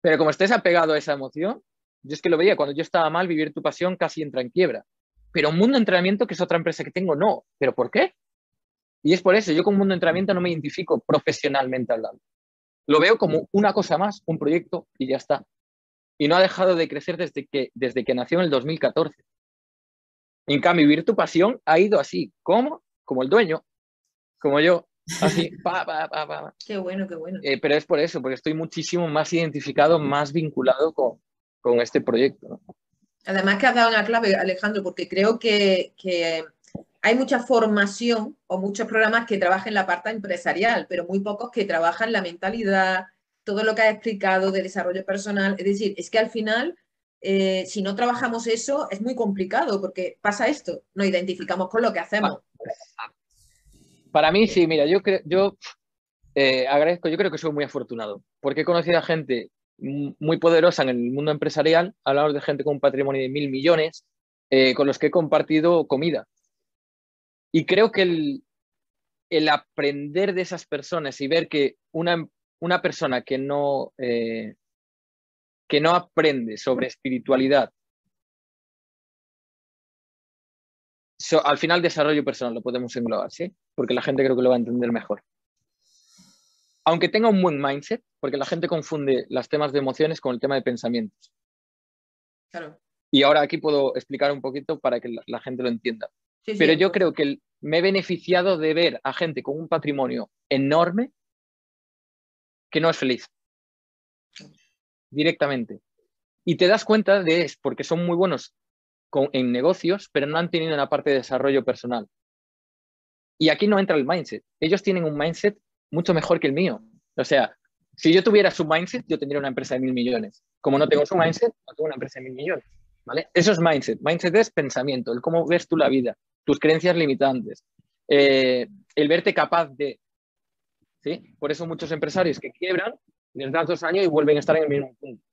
Pero como estés apegado a esa emoción, yo es que lo veía, cuando yo estaba mal, vivir tu pasión casi entra en quiebra. Pero un mundo entrenamiento, que es otra empresa que tengo, no. ¿Pero por qué? Y es por eso, yo con mundo entrenamiento no me identifico profesionalmente hablando. Lo veo como una cosa más, un proyecto y ya está. Y no ha dejado de crecer desde que, desde que nació en el 2014. En cambio, vivir tu pasión ha ido así. ¿Cómo? Como el dueño, como yo. Así, pa, pa, pa, pa. Qué bueno, qué bueno. Eh, pero es por eso, porque estoy muchísimo más identificado, más vinculado con, con este proyecto. Además que has dado una clave, Alejandro, porque creo que, que hay mucha formación o muchos programas que trabajan la parte empresarial, pero muy pocos que trabajan la mentalidad, todo lo que has explicado de desarrollo personal. Es decir, es que al final, eh, si no trabajamos eso, es muy complicado porque pasa esto, nos identificamos con lo que hacemos. Para mí, sí, mira, yo, creo, yo eh, agradezco, yo creo que soy muy afortunado, porque he conocido a gente muy poderosa en el mundo empresarial, hablamos de gente con un patrimonio de mil millones, eh, con los que he compartido comida, y creo que el, aprender de esas personas y ver que una, una persona que no, eh, que no aprende sobre espiritualidad, al final desarrollo personal lo podemos englobar, ¿sí? Porque la gente creo que lo va a entender mejor. Aunque tenga un buen mindset, porque la gente confunde los temas de emociones con el tema de pensamientos. Claro. Y ahora aquí puedo explicar un poquito para que la gente lo entienda. Pero yo creo que me he beneficiado de ver a gente con un patrimonio enorme que no es feliz. Directamente. Y te das cuenta de es porque son muy buenos en negocios, pero no han tenido una parte de desarrollo personal. Y aquí no entra el mindset. Ellos tienen un mindset mucho mejor que el mío. O sea, si yo tuviera su mindset, yo tendría una empresa de mil millones. Como no tengo su mindset, no tengo una empresa de mil millones. ¿vale? Eso es mindset. Mindset es pensamiento, el cómo ves tú la vida tus creencias limitantes, eh, el verte capaz de... ¿sí? Por eso muchos empresarios que quiebran, les dan dos años y vuelven a estar en el mismo punto.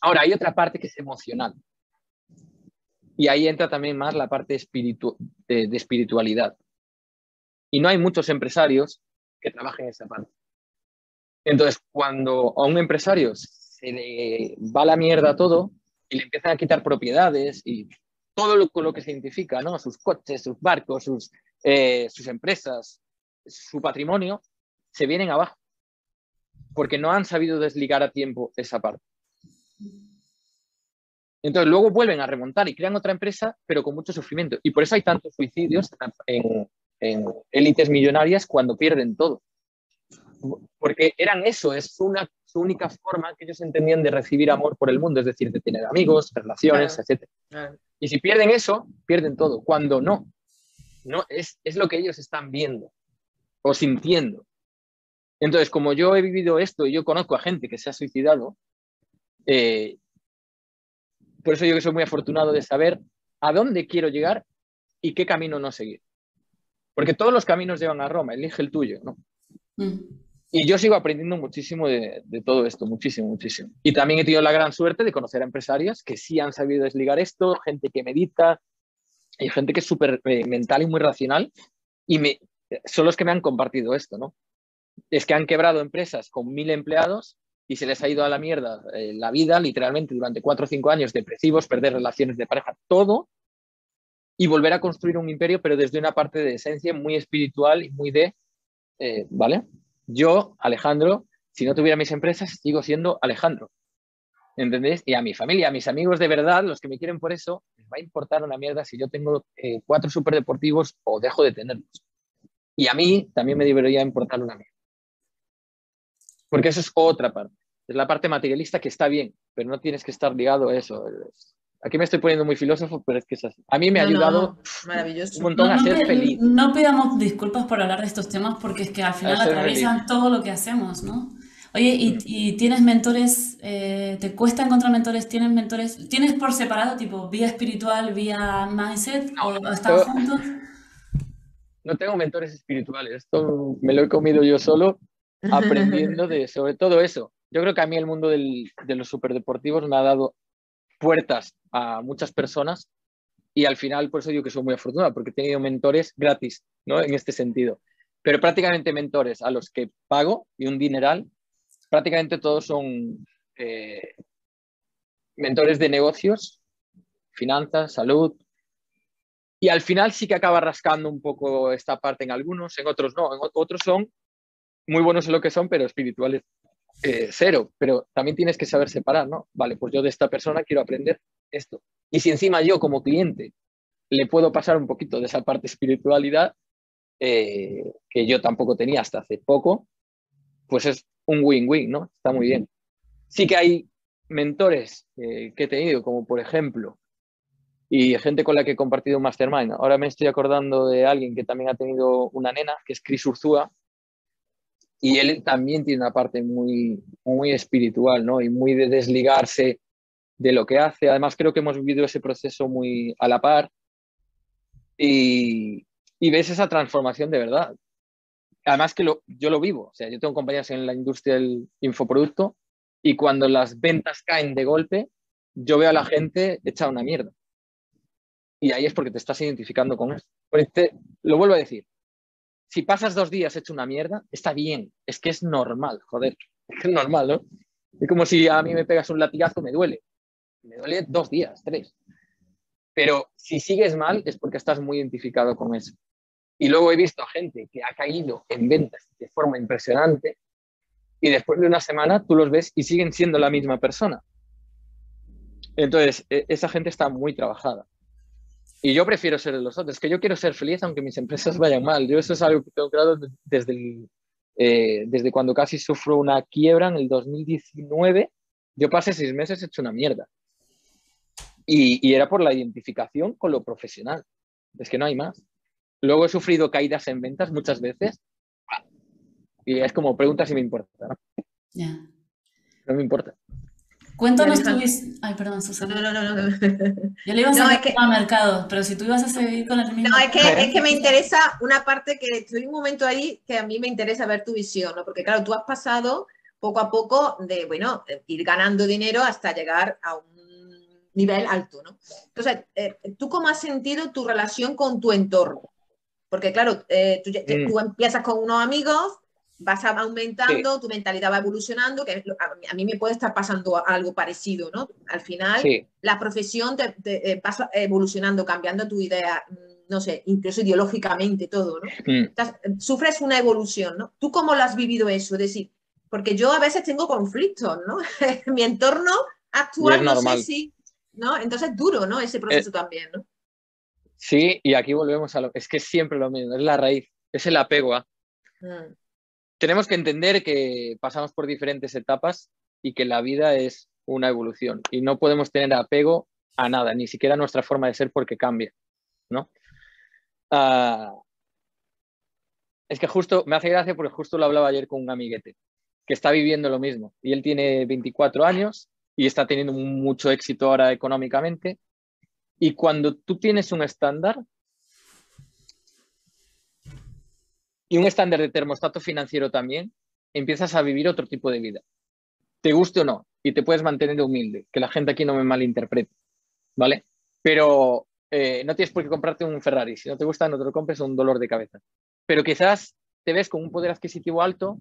Ahora, hay otra parte que es emocional. Y ahí entra también más la parte de, de espiritualidad. Y no hay muchos empresarios que trabajen esa parte. Entonces, cuando a un empresario se le va la mierda todo y le empiezan a quitar propiedades y todo lo, con lo que se identifica, ¿no? Sus coches, sus barcos, eh, sus empresas, su patrimonio, se vienen abajo, porque no han sabido desligar a tiempo esa parte. Entonces luego vuelven a remontar y crean otra empresa, pero con mucho sufrimiento. Y por eso hay tantos suicidios en, en élites millonarias cuando pierden todo. Porque eran eso, es una, su única forma que ellos entendían de recibir amor por el mundo, es decir, de tener amigos, relaciones, etc. Y si pierden eso, pierden todo. Cuando no, no es, es lo que ellos están viendo o sintiendo. Entonces, como yo he vivido esto y yo conozco a gente que se ha suicidado, eh, por eso yo que soy muy afortunado de saber a dónde quiero llegar y qué camino no seguir. Porque todos los caminos llevan a Roma, elige el tuyo, ¿no? Y yo sigo aprendiendo muchísimo de, todo esto, muchísimo, muchísimo. Y también he tenido la gran suerte de conocer a empresarios que sí han sabido desligar esto, gente que medita, y gente que es súper eh, mental y muy racional, y son los que me han compartido esto, ¿no? Es que han quebrado empresas con mil empleados y se les ha ido a la mierda eh, la vida, literalmente, durante cuatro o cinco años depresivos, perder relaciones de pareja, todo, y volver a construir un imperio, pero desde una parte de esencia muy espiritual y muy de, eh, ¿vale? yo, Alejandro, si no tuviera mis empresas, sigo siendo Alejandro. ¿Entendés? Y a mi familia, a mis amigos de verdad, los que me quieren por eso, les va a importar una mierda si yo tengo eh, cuatro superdeportivos o dejo de tenerlos. Y a mí también me debería importar una mierda. Porque eso es otra parte. Es la parte materialista que está bien, pero no tienes que estar ligado a eso. Aquí me estoy poniendo muy filósofo, pero es que es así. A mí me ha No, no, ayudado Maravilloso. un montón a ser feliz. no pidamos disculpas por hablar de estos temas porque es que al final atraviesan todo lo que hacemos, ¿no? Oye, ¿y, Mm. y tienes mentores? eh, ¿te cuesta encontrar mentores? ¿Tienes mentores? ¿Tienes por separado, tipo, vía espiritual, vía mindset? No, ¿O están juntos? No tengo mentores espirituales. Esto me lo he comido yo solo aprendiendo de sobre todo eso. Yo creo que a mí el mundo del- de los superdeportivos me ha dado puertas a muchas personas y al final por eso digo que soy muy afortunado porque he tenido mentores gratis, ¿no? En este sentido. Pero prácticamente mentores a los que pago y un dineral, prácticamente todos son eh, mentores de negocios, finanzas, salud. Y al final sí que acaba rascando un poco esta parte en algunos, en otros no. En otros son muy buenos en lo que son, pero espirituales eh, cero. Pero también tienes que saber separar, ¿no? Vale, pues yo de esta persona quiero aprender esto. Y si encima yo como cliente le puedo pasar un poquito de esa parte espiritualidad eh, que yo tampoco tenía hasta hace poco, pues es un win-win, ¿no? Está muy bien. Sí que hay mentores eh, que he tenido, como por ejemplo, y gente con la que he compartido un mastermind. Ahora me estoy acordando de alguien que también ha tenido una nena, que es Chris Urzúa, y él también tiene una parte muy, muy espiritual, ¿no? Y muy de desligarse de lo que hace. Además, creo que hemos vivido ese proceso muy a la par y, y ves esa transformación de verdad. Además que lo, yo lo vivo, o sea, yo tengo compañías en la industria del infoproducto y cuando las ventas caen de golpe, yo veo a la gente hecha una mierda. Y ahí es porque te estás identificando con eso. Porque te- lo vuelvo a decir, si pasas dos días hecho una mierda, está bien, es que es normal, joder, es normal, ¿no? Es como si a mí me pegas un latigazo, me duele. Me duele dos días, tres. Pero si sigues mal es porque estás muy identificado con eso. Y luego he visto gente que ha caído en ventas de forma impresionante y después de una semana tú los ves y siguen siendo la misma persona. Entonces, e- esa gente está muy trabajada. Y yo prefiero ser de los otros. Es que yo quiero ser feliz aunque mis empresas vayan mal. Yo eso es algo que tengo claro de- desde, el, eh, desde cuando casi sufro una quiebra en el 2019. Yo pasé seis meses hecho una mierda. Y, y era por la identificación con lo profesional. Es que no hay más. Luego he sufrido caídas en ventas muchas veces. Y es como pregunta si me importa. No. No me importa. Cuéntanos tu Ay, perdón, Susana. No, no, no, no. Yo le iba a No, es que- a mercado, pero si tú ibas a seguir con el mismo... No, es que, es que me interesa una parte que estoy un momento ahí que a mí me interesa ver tu visión, ¿no? Porque claro, tú has pasado poco a poco de, bueno, ir ganando dinero hasta llegar a un nivel alto, ¿no? Entonces, eh, ¿tú cómo has sentido tu relación con tu entorno? Porque claro, eh, tú, Mm. tú empiezas con unos amigos, vas aumentando, tu mentalidad va evolucionando, que a mí- me puede estar pasando algo parecido, ¿no? Al final, Sí, la profesión te, te, eh, vas evolucionando, cambiando tu idea, mm, no sé, incluso ideológicamente todo, ¿no? Mm. Eh, sufres una evolución, ¿no? ¿Tú cómo lo has vivido eso? Es decir, porque yo a veces tengo conflictos, ¿no? Mi entorno actual, no sé si, ¿no? Entonces es duro, ¿no? Ese proceso también, ¿no? Sí, y aquí volvemos a lo es que es siempre lo mismo, es la raíz, es el apego a. Mm, Tenemos que entender que pasamos por diferentes etapas y que la vida es una evolución y no podemos tener apego a nada, ni siquiera a nuestra forma de ser porque cambia, ¿no? Ah, es que justo, me hace gracia porque justo lo hablaba ayer con un amiguete que está viviendo lo mismo y él tiene 24 años y está teniendo mucho éxito ahora económicamente y cuando tú tienes un estándar y un estándar de termostato financiero también, empiezas a vivir otro tipo de vida. Te guste o no, y te puedes mantener humilde, que la gente aquí no me malinterprete, ¿vale? Pero eh, no tienes por qué comprarte un Ferrari, si no te gusta no te lo compres, es un dolor de cabeza. Pero quizás te ves con un poder adquisitivo alto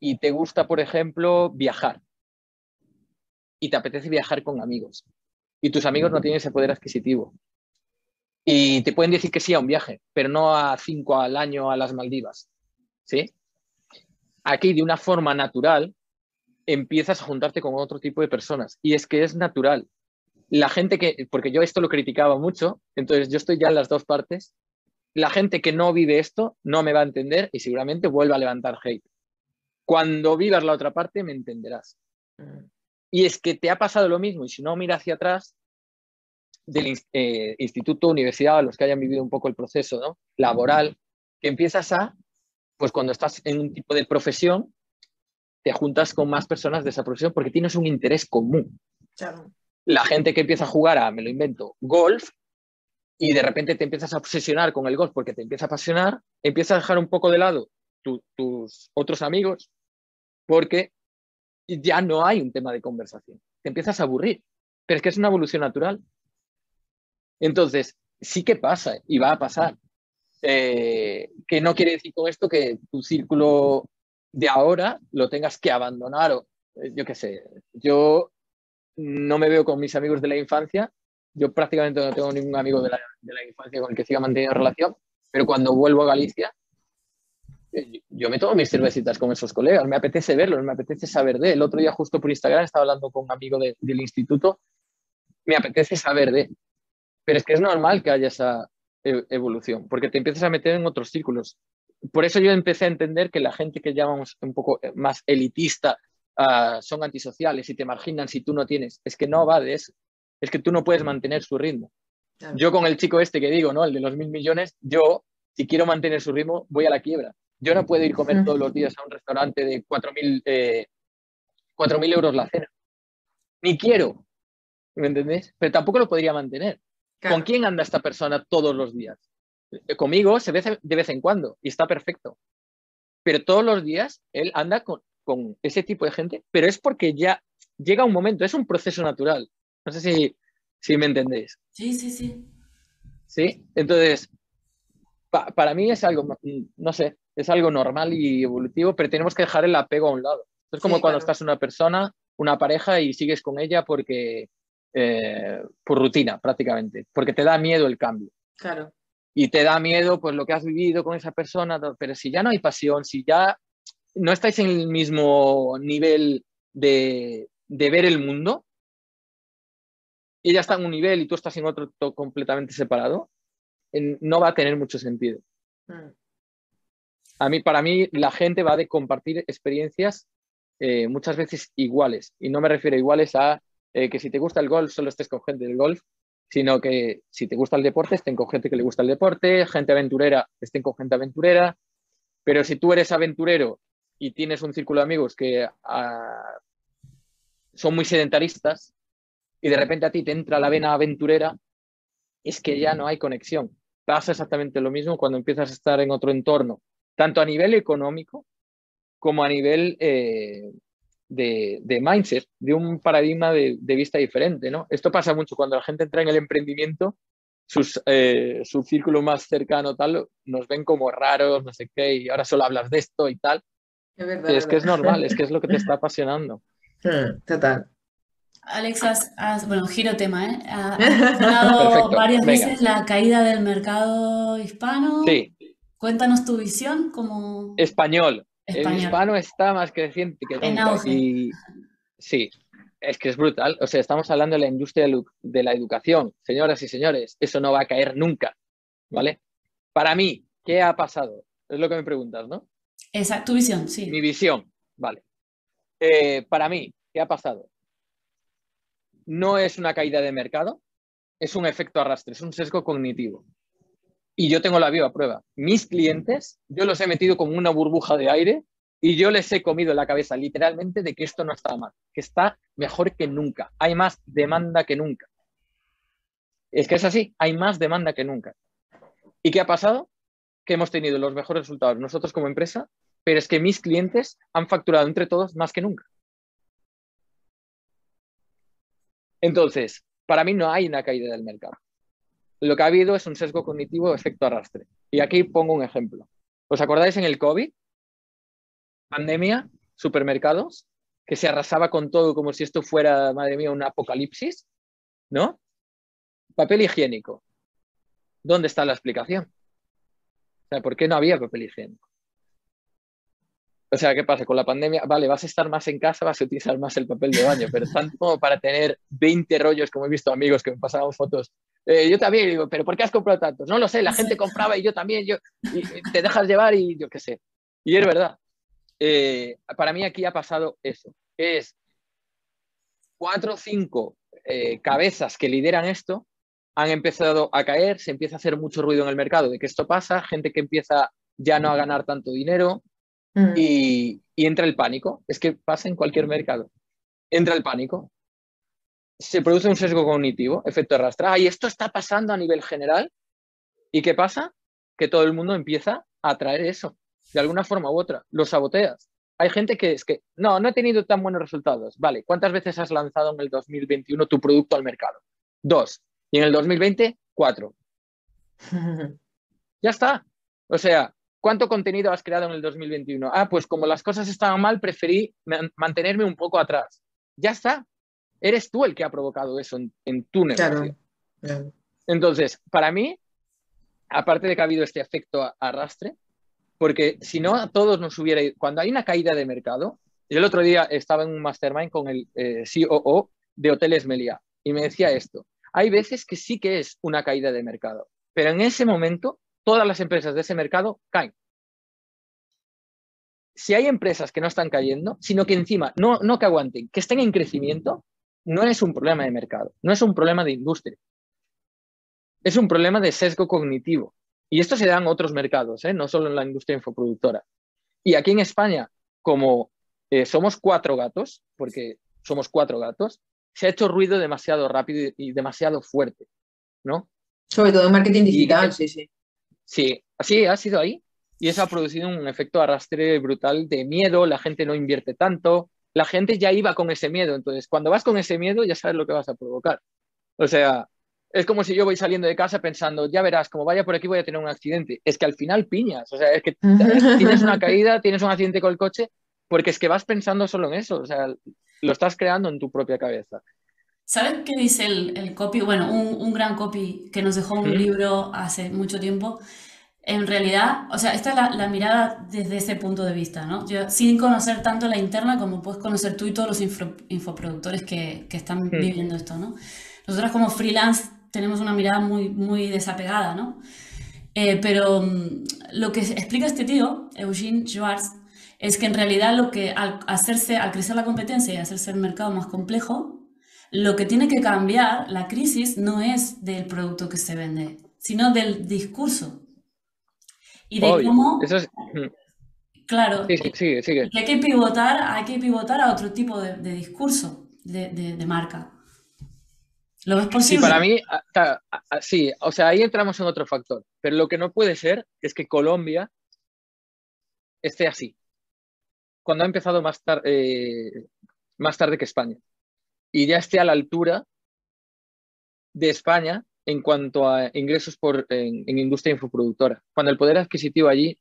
y te gusta, por ejemplo, viajar. Y te apetece viajar con amigos. Y tus amigos no tienen ese poder adquisitivo. Y te pueden decir que sí a un viaje, pero no a cinco al año a las Maldivas. ¿Sí? Aquí, de una forma natural, empiezas a juntarte con otro tipo de personas. Y es que es natural. La gente que, porque yo esto lo criticaba mucho, entonces yo estoy ya en las dos partes. La gente que no vive esto no me va a entender y seguramente vuelva a levantar hate. Cuando vivas la otra parte, me entenderás. Y es que te ha pasado lo mismo, y si no, mira hacia atrás, del eh, instituto, universidad, a los que hayan vivido un poco el proceso ¿no? laboral, que empiezas a, pues cuando estás en un tipo de profesión, te juntas con más personas de esa profesión porque tienes un interés común. La gente que empieza a jugar a, me lo invento, golf, y de repente te empiezas a obsesionar con el golf porque te empieza a apasionar, empiezas a dejar un poco de lado tus otros amigos porque ya no hay un tema de conversación. Te empiezas a aburrir, pero es que es una evolución natural. Entonces, sí que pasa y va a pasar. Eh, que no quiere decir con esto que tu círculo de ahora lo tengas que abandonar o eh, yo qué sé. Yo no me veo con mis amigos de la infancia. Yo prácticamente no tengo ningún amigo de la, infancia con el que siga manteniendo relación, pero cuando vuelvo a Galicia, eh, yo me tomo mis cervecitas con esos colegas, me apetece verlos, me apetece saber de. El otro día justo por Instagram estaba hablando con un amigo del instituto, me apetece saber de pero es que es normal que haya esa e-, evolución, porque te empiezas a meter en otros círculos. Por eso yo empecé a entender que la gente que llamamos un poco eh, más elitista ah, son antisociales y te marginan si tú no tienes. Es que no va de eso. Es que tú no puedes mantener su ritmo. Yo con el chico este que digo, ¿no? El de los mil millones, yo, si quiero mantener su ritmo, voy a la quiebra. Yo no puedo ir a comer todos los días a un restaurante de 4.000 eh, euros la cena. Ni quiero. ¿Me entendés? Pero tampoco lo podría mantener. ¿Con quién anda esta persona todos los días? Eh, conmigo se ve de vez en cuando y está perfecto. Pero todos los días él anda con, ese tipo de gente, pero es porque ya llega un momento, es un proceso natural. No sé si, si me entendéis. Sí, sí, sí. Sí, entonces, para mí es algo, no sé, es algo normal y evolutivo, pero tenemos que dejar el apego a un lado. Es como cuando estás una persona, una pareja y sigues con ella porque eh, por rutina prácticamente, porque te da miedo el cambio. Claro. Y te da miedo pues lo que has vivido con esa persona, pero si ya no hay pasión, si ya no estáis en el mismo nivel de, de ver el mundo, ella está en un nivel y tú estás en otro completamente separado, no va a tener mucho sentido. Mm. A mí, para mí, la gente va de compartir experiencias eh, muchas veces iguales. Y no me refiero a iguales a eh, que si te gusta el golf solo estés con gente del golf, sino que si te gusta el deporte estén con gente que le gusta el deporte, gente aventurera estén con gente aventurera, pero si tú eres aventurero y tienes un círculo de amigos que ah, son muy sedentaristas y de repente a ti te entra la vena aventurera, es que ya no hay conexión. Pasa exactamente lo mismo cuando empiezas a estar en otro entorno, tanto a nivel económico como a nivel eh, de, mindset, de un paradigma de, vista diferente, ¿no? Esto pasa mucho cuando la gente entra en el emprendimiento, sus, eh, su círculo más cercano tal, nos ven como raros, no sé qué, y ahora solo hablas de esto y tal. Es, verdad, es que es normal, es que es lo que te está apasionando. Hmm, total. Alex, bueno, giro tema, ¿eh? Has hablado varias veces la caída del mercado hispano. Sí. Cuéntanos tu visión como... Español. El hispano está más creciente que nunca. Y sí, es que es brutal. O sea, estamos hablando de la industria de la educación. Señoras y señores, eso no va a caer nunca. ¿Vale? Para mí, ¿qué ha pasado? Es lo que me preguntas, ¿no? Exacto, tu visión, sí. Mi visión, vale. Eh, para mí, ¿qué ha pasado? No es una caída de mercado, es un efecto arrastre, es un sesgo cognitivo y yo tengo la viva prueba. Mis clientes, yo los he metido como una burbuja de aire y yo les he comido la cabeza literalmente de que esto no está mal, que está mejor que nunca. Hay más demanda que nunca. Es que es así, hay más demanda que nunca. ¿Y qué ha pasado? Que hemos tenido los mejores resultados nosotros como empresa, pero es que mis clientes han facturado entre todos más que nunca. Entonces, para mí no hay una caída del mercado lo que ha habido es un sesgo cognitivo efecto arrastre. Y aquí pongo un ejemplo. ¿Os acordáis en el COVID? Pandemia, supermercados, que se arrasaba con todo como si esto fuera, madre mía, un apocalipsis, ¿no? Papel higiénico. ¿Dónde está la explicación? O sea, ¿por qué no había papel higiénico? O sea, ¿qué pasa? Con la pandemia, vale, vas a estar más en casa, vas a utilizar más el papel de baño, pero tanto para tener 20 rollos, como he visto amigos que me pasaban fotos. Eh, yo también digo, ¿pero por qué has comprado tantos? No lo sé, la gente compraba y yo también, yo, y te dejas llevar y yo qué sé. Y es verdad. Eh, para mí aquí ha pasado eso, es cuatro o cinco eh, cabezas que lideran esto han empezado a caer, se empieza a hacer mucho ruido en el mercado de que esto pasa, gente que empieza ya no a ganar tanto dinero Mm. y, y entra el pánico. Es que pasa en cualquier mercado. Entra el pánico. Se produce un sesgo cognitivo, efecto arrastra. Y esto está pasando a nivel general. ¿Y qué pasa? Que todo el mundo empieza a traer eso, de alguna forma u otra. Lo saboteas. Hay gente que es que, no, no he tenido tan buenos resultados. Vale, ¿cuántas veces has lanzado en el 2021 tu producto al mercado? Dos. Y en el 2020, cuatro. Ya está. O sea, ¿cuánto contenido has creado en el 2021? Ah, pues como las cosas estaban mal, preferí man- mantenerme un poco atrás. Ya está. Eres tú el que ha provocado eso en, en tu negocio. Claro. Entonces, para mí, aparte de que ha habido este efecto arrastre, porque si no, a todos nos hubiera ido. Cuando hay una caída de mercado, yo el otro día estaba en un mastermind con el eh, COO de Hoteles Meliá y me decía esto. Hay veces que sí que es una caída de mercado, pero en ese momento todas las empresas de ese mercado caen. Si hay empresas que no están cayendo, sino que encima no, no que aguanten, que estén en crecimiento, no es un problema de mercado, no es un problema de industria es un problema de sesgo cognitivo. Y esto se da en otros mercados, ¿eh? no solo en la industria infoproductora. Y aquí en España, como eh, somos cuatro gatos, porque somos cuatro gatos, se ha hecho ruido demasiado rápido y, y demasiado fuerte, ¿no? Sobre todo en marketing digital, Y- sí, sí. Sí, así ha sido ahí. Y eso ha producido un efecto arrastre brutal de miedo, la gente no invierte tanto, la gente ya iba con ese miedo. Entonces, cuando vas con ese miedo, ya sabes lo que vas a provocar. O sea, es como si yo voy saliendo de casa pensando, ya verás, como vaya por aquí voy a tener un accidente. Es que al final piñas, o sea, es que tienes una caída, tienes un accidente con el coche, porque es que vas pensando solo en eso, o sea, lo estás creando en tu propia cabeza. ¿Sabes qué dice el, el copy? Bueno, un, un gran copy que nos dejó un ¿Mm? libro hace mucho tiempo. En realidad, o sea, esta es la, la mirada desde ese punto de vista, ¿no? Yo, sin conocer tanto la interna como puedes conocer tú y todos los info- infoproductores que, que están Mm. viviendo esto, ¿no? Nosotras como freelance tenemos una mirada muy, muy desapegada, ¿no? Eh, pero mm, lo que explica este tío, Eugene Schwartz, es que en realidad lo que al hacerse, al crecer la competencia y hacerse el mercado más complejo, lo que tiene que cambiar la crisis no es del producto que se vende, sino del discurso. Y de Obvio, cómo, Eso es, claro, sí, sí, sigue. que hay que pivotar, hay que pivotar a otro tipo de, de discurso de, de- de marca. ¿Lo ves Sí, posible? para mí, sí, o sea, ahí entramos en otro factor, pero lo que no puede ser es que Colombia esté así, cuando ha empezado más, tar- eh, más tarde que España, y ya esté a la altura de España en cuanto a ingresos por, en, en industria infoproductora, cuando el poder adquisitivo allí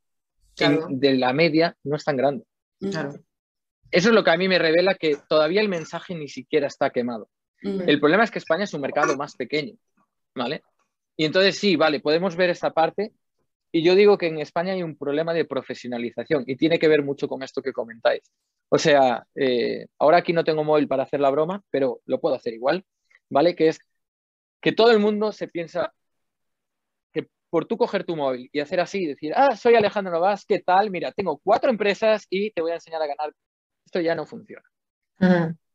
en- de la media no es tan grande. Claro. Eso es lo que a mí me revela que todavía el mensaje ni siquiera está quemado. mm. El problema es que España es un mercado más pequeño, ¿vale? Y entonces sí, vale, podemos ver esta parte. Y yo digo que en España hay un problema de profesionalización y tiene que ver mucho con esto que comentáis. O sea, eh, ahora aquí no tengo móvil para hacer la broma, pero lo puedo hacer igual, ¿vale? Que es que todo el mundo se piensa que por tú coger tu móvil y hacer así, decir, ah, soy Alejandro Novas, ¿qué tal? Mira, tengo cuatro empresas y te voy a enseñar a ganar. Esto ya no funciona.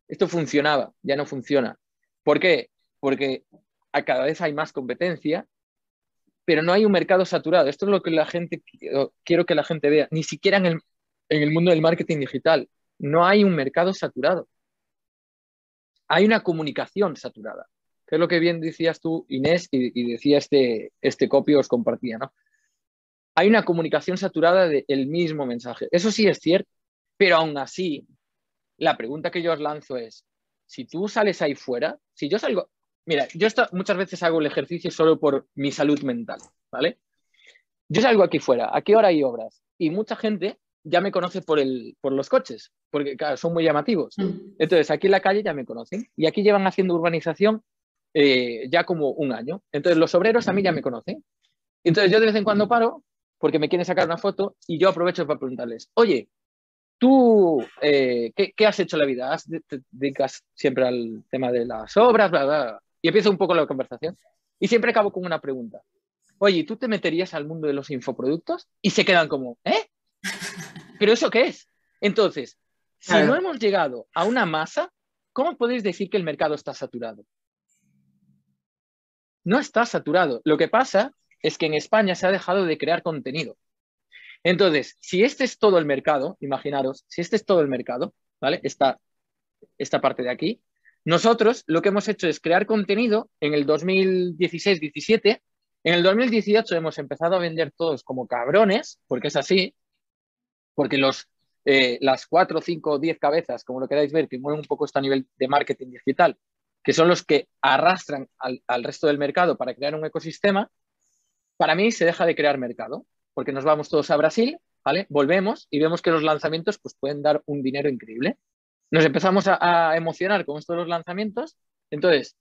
Esto funcionaba, ya no funciona. ¿Por qué? Porque a cada vez hay más competencia, pero no hay un mercado saturado. Esto es lo que la gente, quiero que la gente vea. Ni siquiera en el, en el mundo del marketing digital. No hay un mercado saturado. Hay una comunicación saturada, que es lo que bien decías tú, Inés, y, y decía este, este copy, os compartía, ¿no? Hay una comunicación saturada del mismo mensaje. Eso sí es cierto, pero aún así, la pregunta que yo os lanzo es, si tú sales ahí fuera, si yo salgo, mira, yo muchas veces hago el ejercicio solo por mi salud mental, ¿vale? Yo salgo aquí fuera, ¿a qué hora hay obras? Y mucha gente ya me conoce por, el, por los coches, porque claro, son muy llamativos. Mm. Entonces, aquí en la calle ya me conocen y aquí llevan haciendo urbanización eh, ya como un año. Entonces, los obreros a mí ya me conocen. Entonces, yo de vez en cuando paro porque me quieren sacar una foto y yo aprovecho para preguntarles, oye, tú, eh, ¿qué, has hecho en la vida? ¿Te dedicas siempre al tema de las obras? Y empiezo un poco la conversación. Y siempre acabo con una pregunta. Oye, ¿tú te meterías al mundo de los infoproductos? Y se quedan como, ¿eh? ¿Pero eso qué es? Entonces, si no hemos llegado a una masa, ¿cómo podéis decir que el mercado está saturado? No está saturado. Lo que pasa es que en España se ha dejado de crear contenido. Entonces, si este es todo el mercado, imaginaros, si este es todo el mercado, ¿vale? Esta, esta parte de aquí, nosotros lo que hemos hecho es crear contenido en el 2016-17. En el 2018 hemos empezado a vender todos como cabrones, porque es así, porque los, eh, las 4, 5, 10 cabezas, como lo queráis ver, que mueven un poco este nivel de marketing digital, que son los que arrastran al, al resto del mercado para crear un ecosistema, para mí se deja de crear mercado porque nos vamos todos a Brasil, ¿vale? Volvemos y vemos que los lanzamientos pues, pueden dar un dinero increíble. Nos empezamos a, emocionar con estos los lanzamientos. Entonces,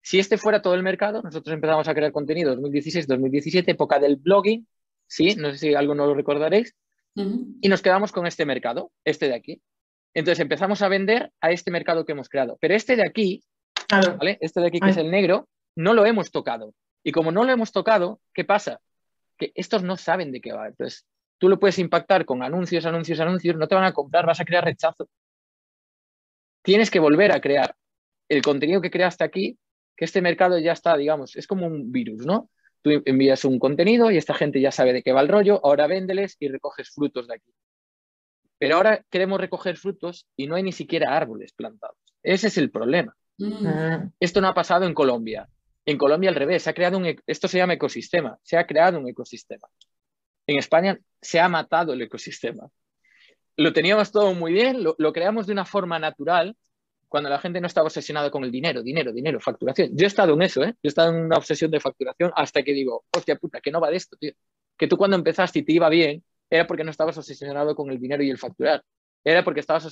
si este fuera todo el mercado, nosotros empezamos a crear contenido 2016-2017, época del blogging, sí, no sé si algo no lo recordaréis, y nos quedamos con este mercado, este de aquí. Entonces empezamos a vender a este mercado que hemos creado. Pero este de aquí, ¿vale? Este de aquí que es el negro, no lo hemos tocado. Y como no lo hemos tocado, ¿qué pasa? que estos no saben de qué va. Entonces, tú lo puedes impactar con anuncios, anuncios, anuncios, no te van a comprar, vas a crear rechazo. Tienes que volver a crear el contenido que creaste aquí, que este mercado ya está, digamos, es como un virus, ¿no? Tú envías un contenido y esta gente ya sabe de qué va el rollo, ahora véndeles y recoges frutos de aquí. Pero ahora queremos recoger frutos y no hay ni siquiera árboles plantados. Ese es el problema. Mm. Esto no ha pasado en Colombia. En Colombia al revés, se ha creado un, e, esto se llama ecosistema, se ha creado un ecosistema. En España se ha matado el ecosistema. Lo teníamos todo muy bien, lo, creamos de una forma natural, cuando la gente no estaba obsesionada con el dinero, dinero, dinero, facturación. Yo he estado en eso, ¿eh? Yo he estado en una obsesión de facturación hasta que digo, hostia puta, que no va de esto, tío. Que tú cuando empezaste y te iba bien, era porque no estabas obsesionado con el dinero y el facturar. Era porque estabas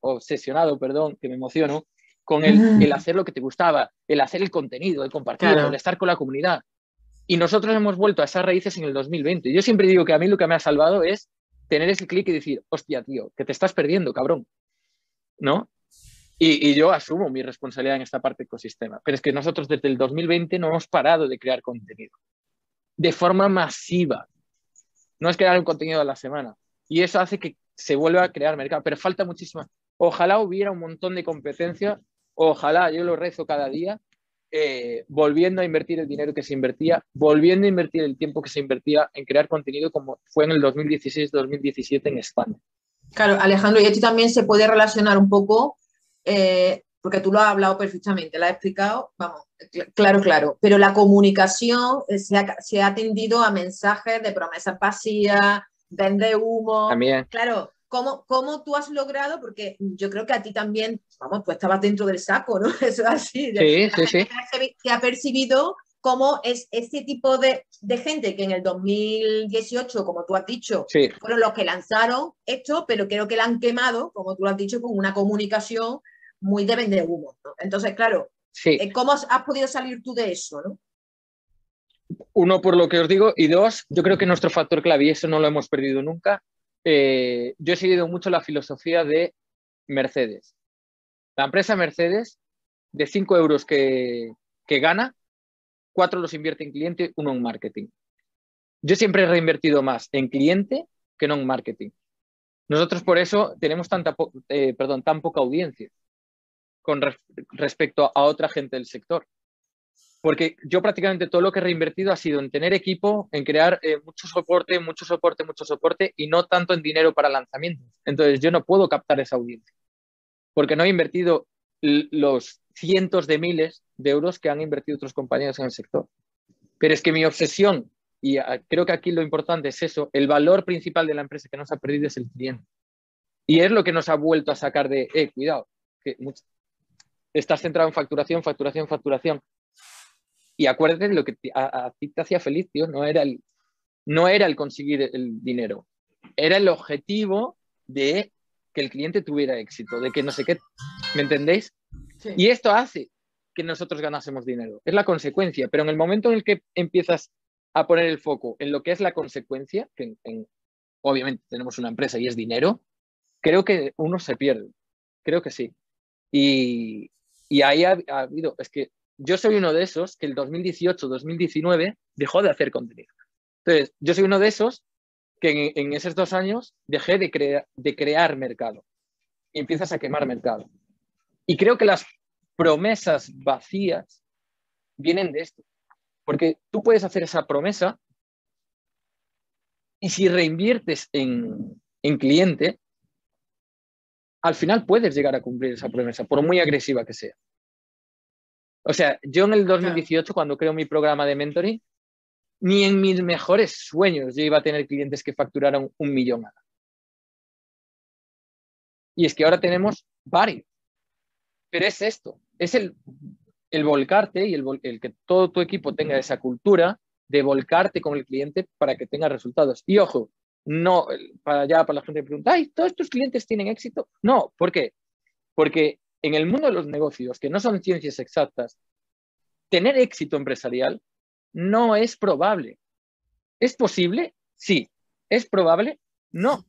obsesionado, perdón, que me emociono, con el, hacer lo que te gustaba, el hacer el contenido, el compartir, el estar con la comunidad. Y nosotros hemos vuelto a esas raíces en el 2020. Yo siempre digo que a mí lo que me ha salvado es tener ese clic y decir, hostia, tío, que te estás perdiendo, cabrón. ¿No? Y, yo asumo mi responsabilidad en esta parte ecosistema. Pero es que nosotros desde el 2020 no hemos parado de crear contenido. De forma masiva. No es crear un contenido a la semana. Y eso hace que se vuelva a crear mercado. Pero falta muchísima. Ojalá hubiera un montón de competencia Ojalá, yo lo rezo cada día, eh, volviendo a invertir el dinero que se invertía, volviendo a invertir el tiempo que se invertía en crear contenido como fue en el 2016-2017 en España. Claro, Alejandro, y esto también se puede relacionar un poco, eh, porque tú lo has hablado perfectamente, lo has explicado, vamos, claro, claro, pero la comunicación eh, se ha, se ha atendido a mensajes de promesas vacías, vende humo. También. Claro, ¿Cómo, ¿Cómo, tú has logrado? Porque yo creo que a ti también, vamos, pues estabas dentro del saco, ¿no? Eso es así. Sí, sí, sí. Que ha percibido cómo es este tipo de, de, gente que en el 2018, como tú has dicho, fueron los que lanzaron esto, pero creo que la han quemado, como tú lo has dicho, con una comunicación muy de vender humo. ¿no? Entonces, claro, eh, ¿cómo has, podido salir tú de eso? ¿no? Uno, por lo que os digo, y dos, yo creo que nuestro factor clave, y eso no lo hemos perdido nunca, eh, yo he seguido mucho la filosofía de Mercedes. La empresa Mercedes, de 5 euros que, gana, 4 los invierte en cliente, uno en marketing. Yo siempre he reinvertido más en cliente que no en marketing. Nosotros por eso tenemos eh, tan poca audiencia con respecto a otra gente del sector porque yo prácticamente todo lo que he reinvertido ha sido en tener equipo, en crear eh, mucho soporte, mucho soporte, mucho soporte y no tanto en dinero para lanzamientos. Entonces yo no puedo captar esa audiencia porque no he invertido los cientos de miles de euros que han invertido otros compañeros en el sector. Pero es que mi obsesión, y creo que aquí lo importante es eso, el valor principal de la empresa que nos ha perdido es el cliente. Y es lo que nos ha vuelto a sacar de, eh, cuidado, estás centrado en facturación, facturación, facturación y acuérdate lo que a, ti te hacía feliz, tío, no era, el, no era el conseguir el dinero, era el objetivo de que el cliente tuviera éxito, de que no sé qué, ¿me entendéis? Y esto hace que nosotros ganásemos dinero, es la consecuencia, pero en el momento en el que empiezas a poner el foco en lo que es la consecuencia, que obviamente tenemos una empresa y es dinero, creo que uno se pierde. Creo que sí. Y, y ahí ha, ha habido, es que yo soy uno de esos que el 2018-2019 dejó de hacer contenido. Entonces, yo soy uno de esos que en, esos dos años dejé de, crea- de crear mercado y empiezas a quemar mercado. Y creo que las promesas vacías vienen de esto. Porque tú puedes hacer esa promesa y si reinviertes en cliente, al final puedes llegar a cumplir esa promesa, por muy agresiva que sea. O sea, yo en el 2018, cuando creo mi programa de mentoring, ni en mis mejores sueños yo iba a tener clientes que facturaran un millón. Y es que ahora tenemos varios. Pero es esto, es el, el volcarte y el, que todo tu equipo tenga esa cultura de volcarte con el cliente para que tenga resultados. Y ojo, no, para allá, para la gente que pregunta, ay, ¿todos tus clientes tienen éxito? No, ¿por qué? Porque en el mundo de los negocios, que no son ciencias exactas, tener éxito empresarial no es probable. ¿Es posible? Sí. ¿Es probable? No.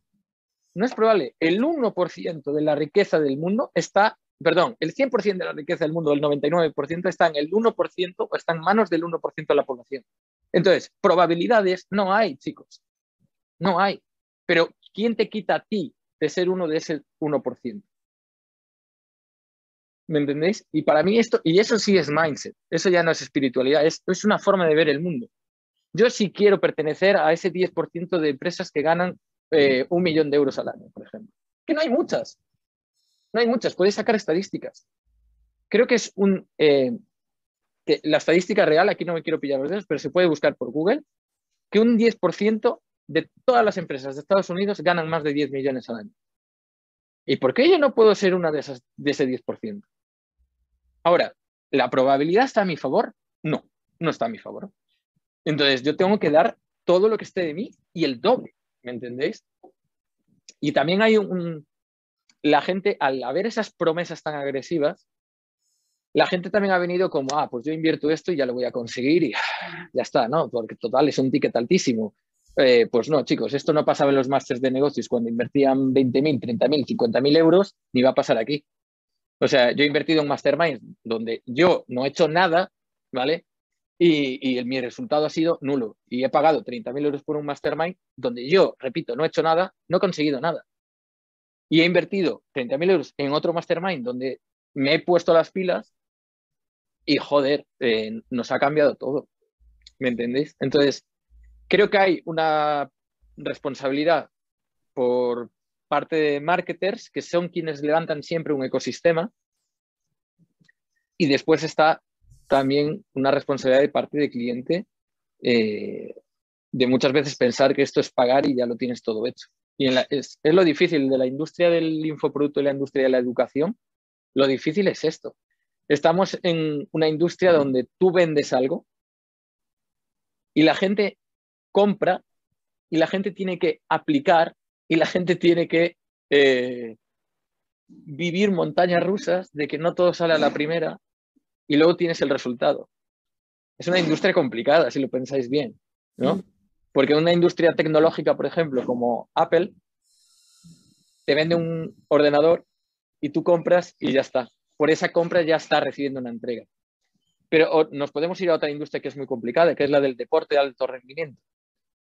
No es probable. El 1% de la riqueza del mundo está, perdón, el 100% de la riqueza del mundo, el 99% está en el 1% o está en manos del 1% de la población. Entonces, probabilidades no hay, chicos. No hay. Pero ¿quién te quita a ti de ser uno de ese 1%? ¿Me entendéis? Y para mí esto, y eso sí es mindset, eso ya no es espiritualidad, es, es una forma de ver el mundo. Yo sí quiero pertenecer a ese 10% de empresas que ganan eh, un millón de euros al año, por ejemplo. Que no hay muchas. No hay muchas, podéis sacar estadísticas. Creo que es un... eh, que la estadística real, aquí no me quiero pillar los dedos, pero se puede buscar por Google, que un 10% de todas las empresas de Estados Unidos ganan más de 10 millones al año. ¿Y por qué yo no puedo ser una de, esas, de ese 10%? Ahora, ¿la probabilidad está a mi favor? No, no está a mi favor. Entonces, yo tengo que dar todo lo que esté de mí y el doble, ¿me entendéis? Y también hay un, la gente, al haber esas promesas tan agresivas, la gente también ha venido como, ah, pues yo invierto esto y ya lo voy a conseguir y ya está, ¿no? Porque total es un ticket altísimo. Eh, pues no, chicos, esto no pasaba en los másters de negocios cuando invertían 20.000, 30.000, 50.000 euros, ni va a pasar aquí. O sea, yo he invertido en masterminds donde yo no he hecho nada, ¿vale? Y, y mi resultado ha sido nulo. Y he pagado 30.000 euros por un mastermind donde yo, repito, no he hecho nada, no he conseguido nada. Y he invertido 30.000 euros en otro mastermind donde me he puesto las pilas y joder, eh, nos ha cambiado todo. ¿Me entendéis? Entonces, creo que hay una responsabilidad por parte de marketers que son quienes levantan siempre un ecosistema y después está también una responsabilidad de parte de cliente eh, de muchas veces pensar que esto es pagar y ya lo tienes todo hecho. Y en es, es lo difícil de la industria del infoproducto y la industria de la educación. Lo difícil es esto. Estamos en una industria donde tú vendes algo y la gente compra y la gente tiene que aplicar y la gente tiene que eh, vivir montañas rusas de que no todo sale a la primera y luego tienes el resultado. Es una industria complicada, si lo pensáis bien, ¿no? Porque una industria tecnológica, por ejemplo, como Apple, te vende un ordenador y tú compras y ya está. Por esa compra ya está recibiendo una entrega. Pero nos podemos ir a otra industria que es muy complicada, que es la del deporte de alto rendimiento.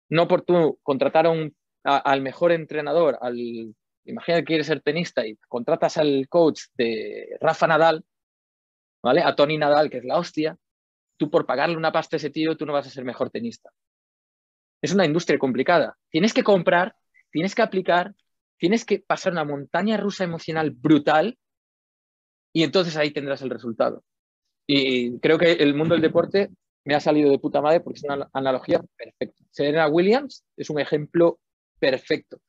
No por tú contratar a un, al mejor entrenador, al, imagina que quieres ser tenista y contratas al coach de Rafa Nadal, ¿vale? A Tony Nadal, que es la hostia, tú por pagarle una pasta a ese tío, tú no vas a ser mejor tenista. Es una industria complicada. Tienes que comprar, tienes que aplicar, tienes que pasar una montaña rusa emocional brutal y entonces ahí tendrás el resultado. Y creo que el mundo del deporte me ha salido de puta madre porque es una analogía perfecta. Serena Williams es un ejemplo perfecto.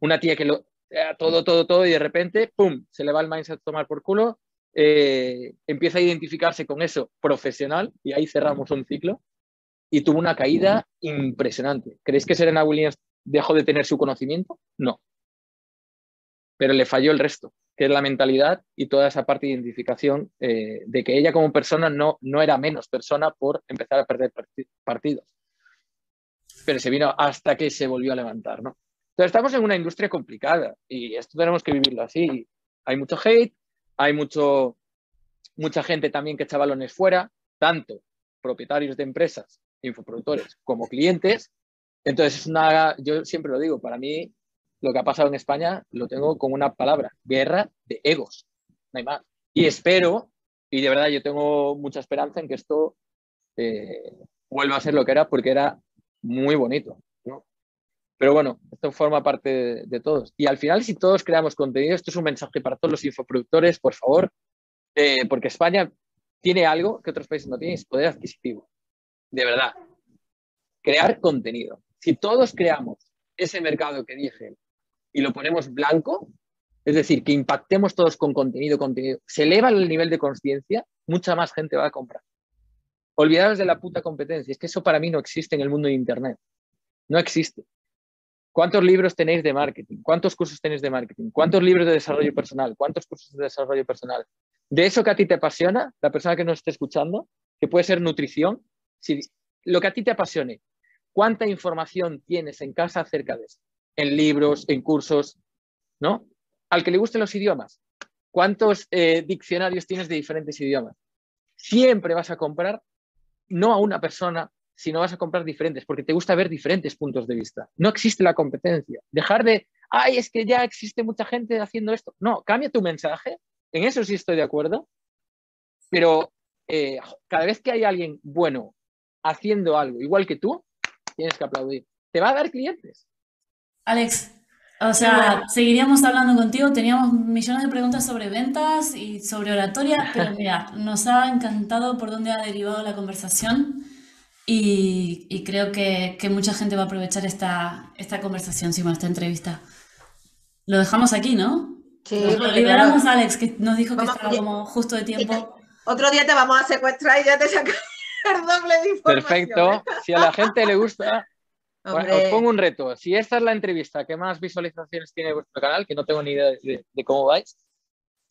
Una tía que lo eh, todo, todo, todo y de repente, ¡pum!, se le va el mindset a tomar por culo, eh, empieza a identificarse con eso profesional y ahí cerramos un ciclo y tuvo una caída impresionante. ¿Creéis que Serena Williams dejó de tener su conocimiento? No. Pero le falló el resto, que es la mentalidad y toda esa parte de identificación eh, de que ella como persona no, no era menos persona por empezar a perder parti- partidos. Pero se vino hasta que se volvió a levantar, ¿no? Entonces estamos en una industria complicada y esto tenemos que vivirlo así. Hay mucho hate, hay mucho, mucha gente también que echa balones fuera, tanto propietarios de empresas, infoproductores, como clientes. Entonces es una, yo siempre lo digo, para mí lo que ha pasado en España lo tengo con una palabra, guerra de egos, no hay más. Y espero, y de verdad yo tengo mucha esperanza en que esto eh, vuelva a ser lo que era, porque era muy bonito. Pero bueno, esto forma parte de, todos. Y al final, si todos creamos contenido, esto es un mensaje para todos los infoproductores, por favor, eh, porque España tiene algo que otros países no tienen, es poder adquisitivo. De verdad. Crear contenido. Si todos creamos ese mercado que dije y lo ponemos blanco, es decir, que impactemos todos con contenido, contenido, se eleva el nivel de conciencia, mucha más gente va a comprar. Olvidaros de la puta competencia, es que eso para mí no existe en el mundo de Internet. No existe. ¿Cuántos libros tenéis de marketing? ¿Cuántos cursos tenéis de marketing? ¿Cuántos libros de desarrollo personal? ¿Cuántos cursos de desarrollo personal? De eso que a ti te apasiona, la persona que nos esté escuchando, que puede ser nutrición, si lo que a ti te apasione, ¿cuánta información tienes en casa acerca de eso? En libros, en cursos, ¿no? Al que le gusten los idiomas, ¿cuántos eh, diccionarios tienes de diferentes idiomas? Siempre vas a comprar no a una persona si no vas a comprar diferentes, porque te gusta ver diferentes puntos de vista. No existe la competencia. Dejar de, ay, es que ya existe mucha gente haciendo esto. No, cambia tu mensaje. En eso sí estoy de acuerdo. Pero eh, cada vez que hay alguien bueno haciendo algo igual que tú, tienes que aplaudir. Te va a dar clientes. Alex, o sea, seguiríamos hablando contigo. Teníamos millones de preguntas sobre ventas y sobre oratoria, pero mira, nos ha encantado por dónde ha derivado la conversación. Y, creo que, mucha gente va a aprovechar esta, esta conversación, sí, esta entrevista. Lo dejamos aquí, ¿no? Sí, lo liberamos a Alex, que nos dijo que estaba como justo de tiempo. Otro día te vamos a secuestrar y ya te sacas el doble de información. Perfecto. Si a la gente le gusta, os pongo un reto. Si esta es la entrevista que más visualizaciones tiene vuestro canal, que no tengo ni idea de cómo vais,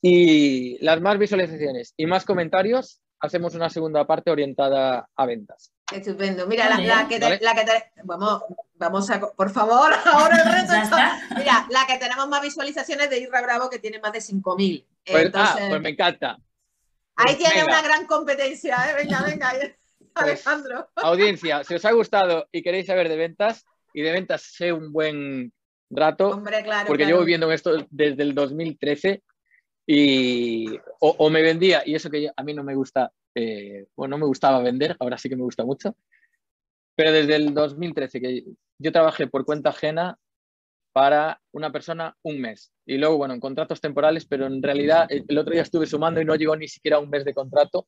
y las más visualizaciones y más comentarios, hacemos una segunda parte orientada a ventas. Estupendo. Mira, la, que vamos, vamos a, por favor, ahora el reto. mira, la que tenemos más visualizaciones de Isra Bravo, que tiene más de 5.000. Pues, ah, pues me encanta. Ahí pues tiene una gran competencia, ¿eh? Venga, venga, pues, Alejandro. audiencia, si os ha gustado y queréis saber de ventas, y de ventas sé un buen rato, Hombre, claro, porque llevo viendo esto desde el 2013 y o, me vendía, y eso que a mí no me gusta, eh, bueno, no me gustaba vender, ahora sí que me gusta mucho, pero desde el 2013 que yo trabajé por cuenta ajena para una persona un mes. Y luego, bueno, en contratos temporales, pero en realidad el otro día estuve sumando y no llegó ni siquiera un mes de contrato.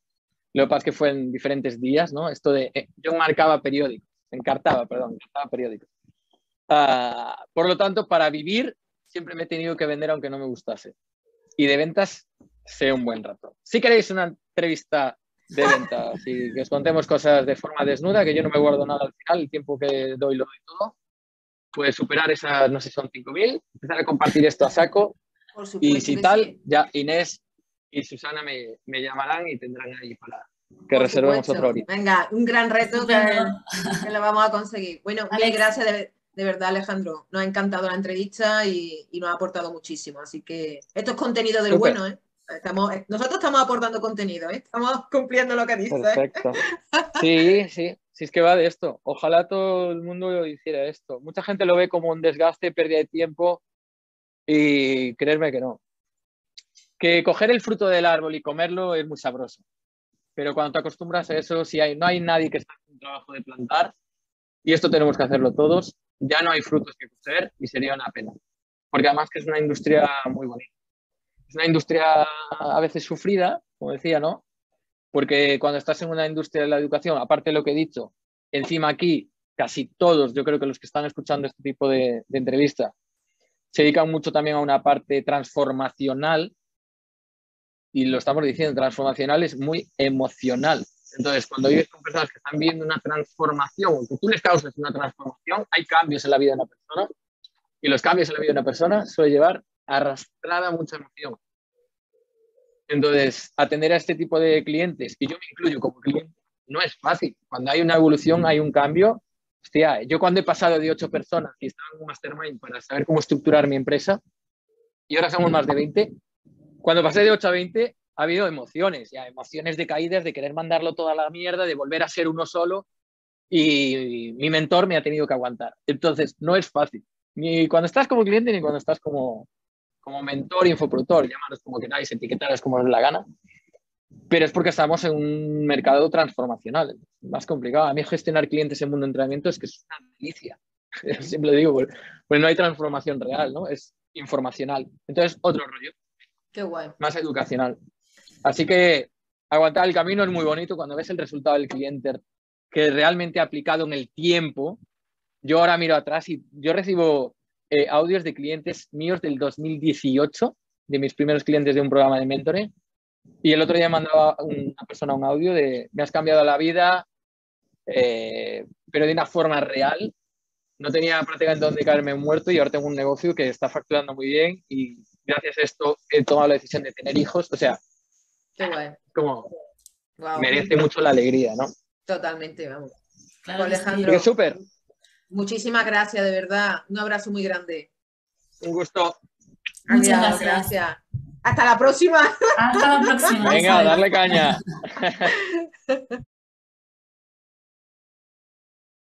Lo que pasa es que fue en diferentes días, ¿no? Esto de, eh, yo marcaba periódicos, encartaba, perdón, encartaba periódicos. Ah, por lo tanto, para vivir siempre me he tenido que vender aunque no me gustase y de ventas sé un buen rato. Si queréis una entrevista de ventas y que os contemos cosas de forma desnuda, que yo no me guardo nada al final, el tiempo que doy lo doy todo, pues superar esas, no sé, son 5.000, empezar a compartir esto a saco. y si tal, ya Inés y Susana me, me, llamarán y tendrán ahí para que reservemos otro horito. Venga, un gran reto que, que, lo vamos a conseguir. Bueno, mil gracias de, de verdad, Alejandro, nos ha encantado la entrevista y, nos ha aportado muchísimo. Así que esto es contenido del bueno, ¿eh? Estamos, nosotros estamos aportando contenido, ¿eh? estamos cumpliendo lo que dice. Perfecto. Sí, sí, sí es que va de esto. Ojalá todo el mundo hiciera esto. Mucha gente lo ve como un desgaste, pérdida de tiempo y creerme que no. Que coger el fruto del árbol y comerlo es muy sabroso. Pero cuando te acostumbras a eso, si hay, no hay nadie que haciendo un trabajo de plantar, y esto tenemos que hacerlo todos, ya no hay frutos que coser y sería una pena. Porque además que es una industria muy bonita. Es una industria a veces sufrida, como decía, ¿no? Porque cuando estás en una industria de la educación, aparte de lo que he dicho, encima aquí casi todos, yo creo que los que están escuchando este tipo de, de entrevista, se dedican mucho también a una parte transformacional y lo estamos diciendo, transformacional es muy emocional. Entonces, cuando vives con personas que están viendo una transformación o que tú les causas una transformación, hay cambios en la vida de una persona y los cambios en la vida de una persona suele llevar arrastrada mucha emoción. Entonces, atender a este tipo de clientes, y yo me incluyo como cliente, no es fácil. Cuando hay una evolución, hay un cambio, hostia, yo cuando he pasado de 8 personas y estaba en un mastermind para saber cómo estructurar mi empresa, y ahora somos más de 20, cuando pasé de 8 a 20 ha habido emociones, ya emociones de caídas, de querer mandarlo toda la mierda, de volver a ser uno solo, y mi mentor me ha tenido que aguantar. Entonces, no es fácil, ni cuando estás como cliente ni cuando estás como, como mentor, infoproductor, llamaros como queráis, etiquetaros como os dé la gana, pero es porque estamos en un mercado transformacional, más complicado. A mí gestionar clientes en mundo de entrenamiento es que es una delicia. Siempre lo digo, pues no hay transformación real, ¿no? Es informacional. Entonces, otro rollo. Qué guay. Más educacional. Así que aguantar el camino es muy bonito cuando ves el resultado del cliente que realmente aplicado en el tiempo. Yo ahora miro atrás y yo recibo eh, audios de clientes míos del 2018, de mis primeros clientes de un programa de mentoring, y el otro día mandaba una persona un audio de, me has cambiado la vida, eh, pero de una forma real. No tenía prácticamente dónde caerme muerto y ahora tengo un negocio que está facturando muy bien y gracias a esto he tomado la decisión de tener hijos. O sea, Qué guay. como merece mucho la alegría, ¿no? Totalmente, vamos. Claro. Alejandro. Que súper, Muchísimas gracias, de verdad. Un abrazo muy grande. un gusto. Muchas Adiós, gracias. Hasta la próxima. Hasta la próxima. Venga, darle caña.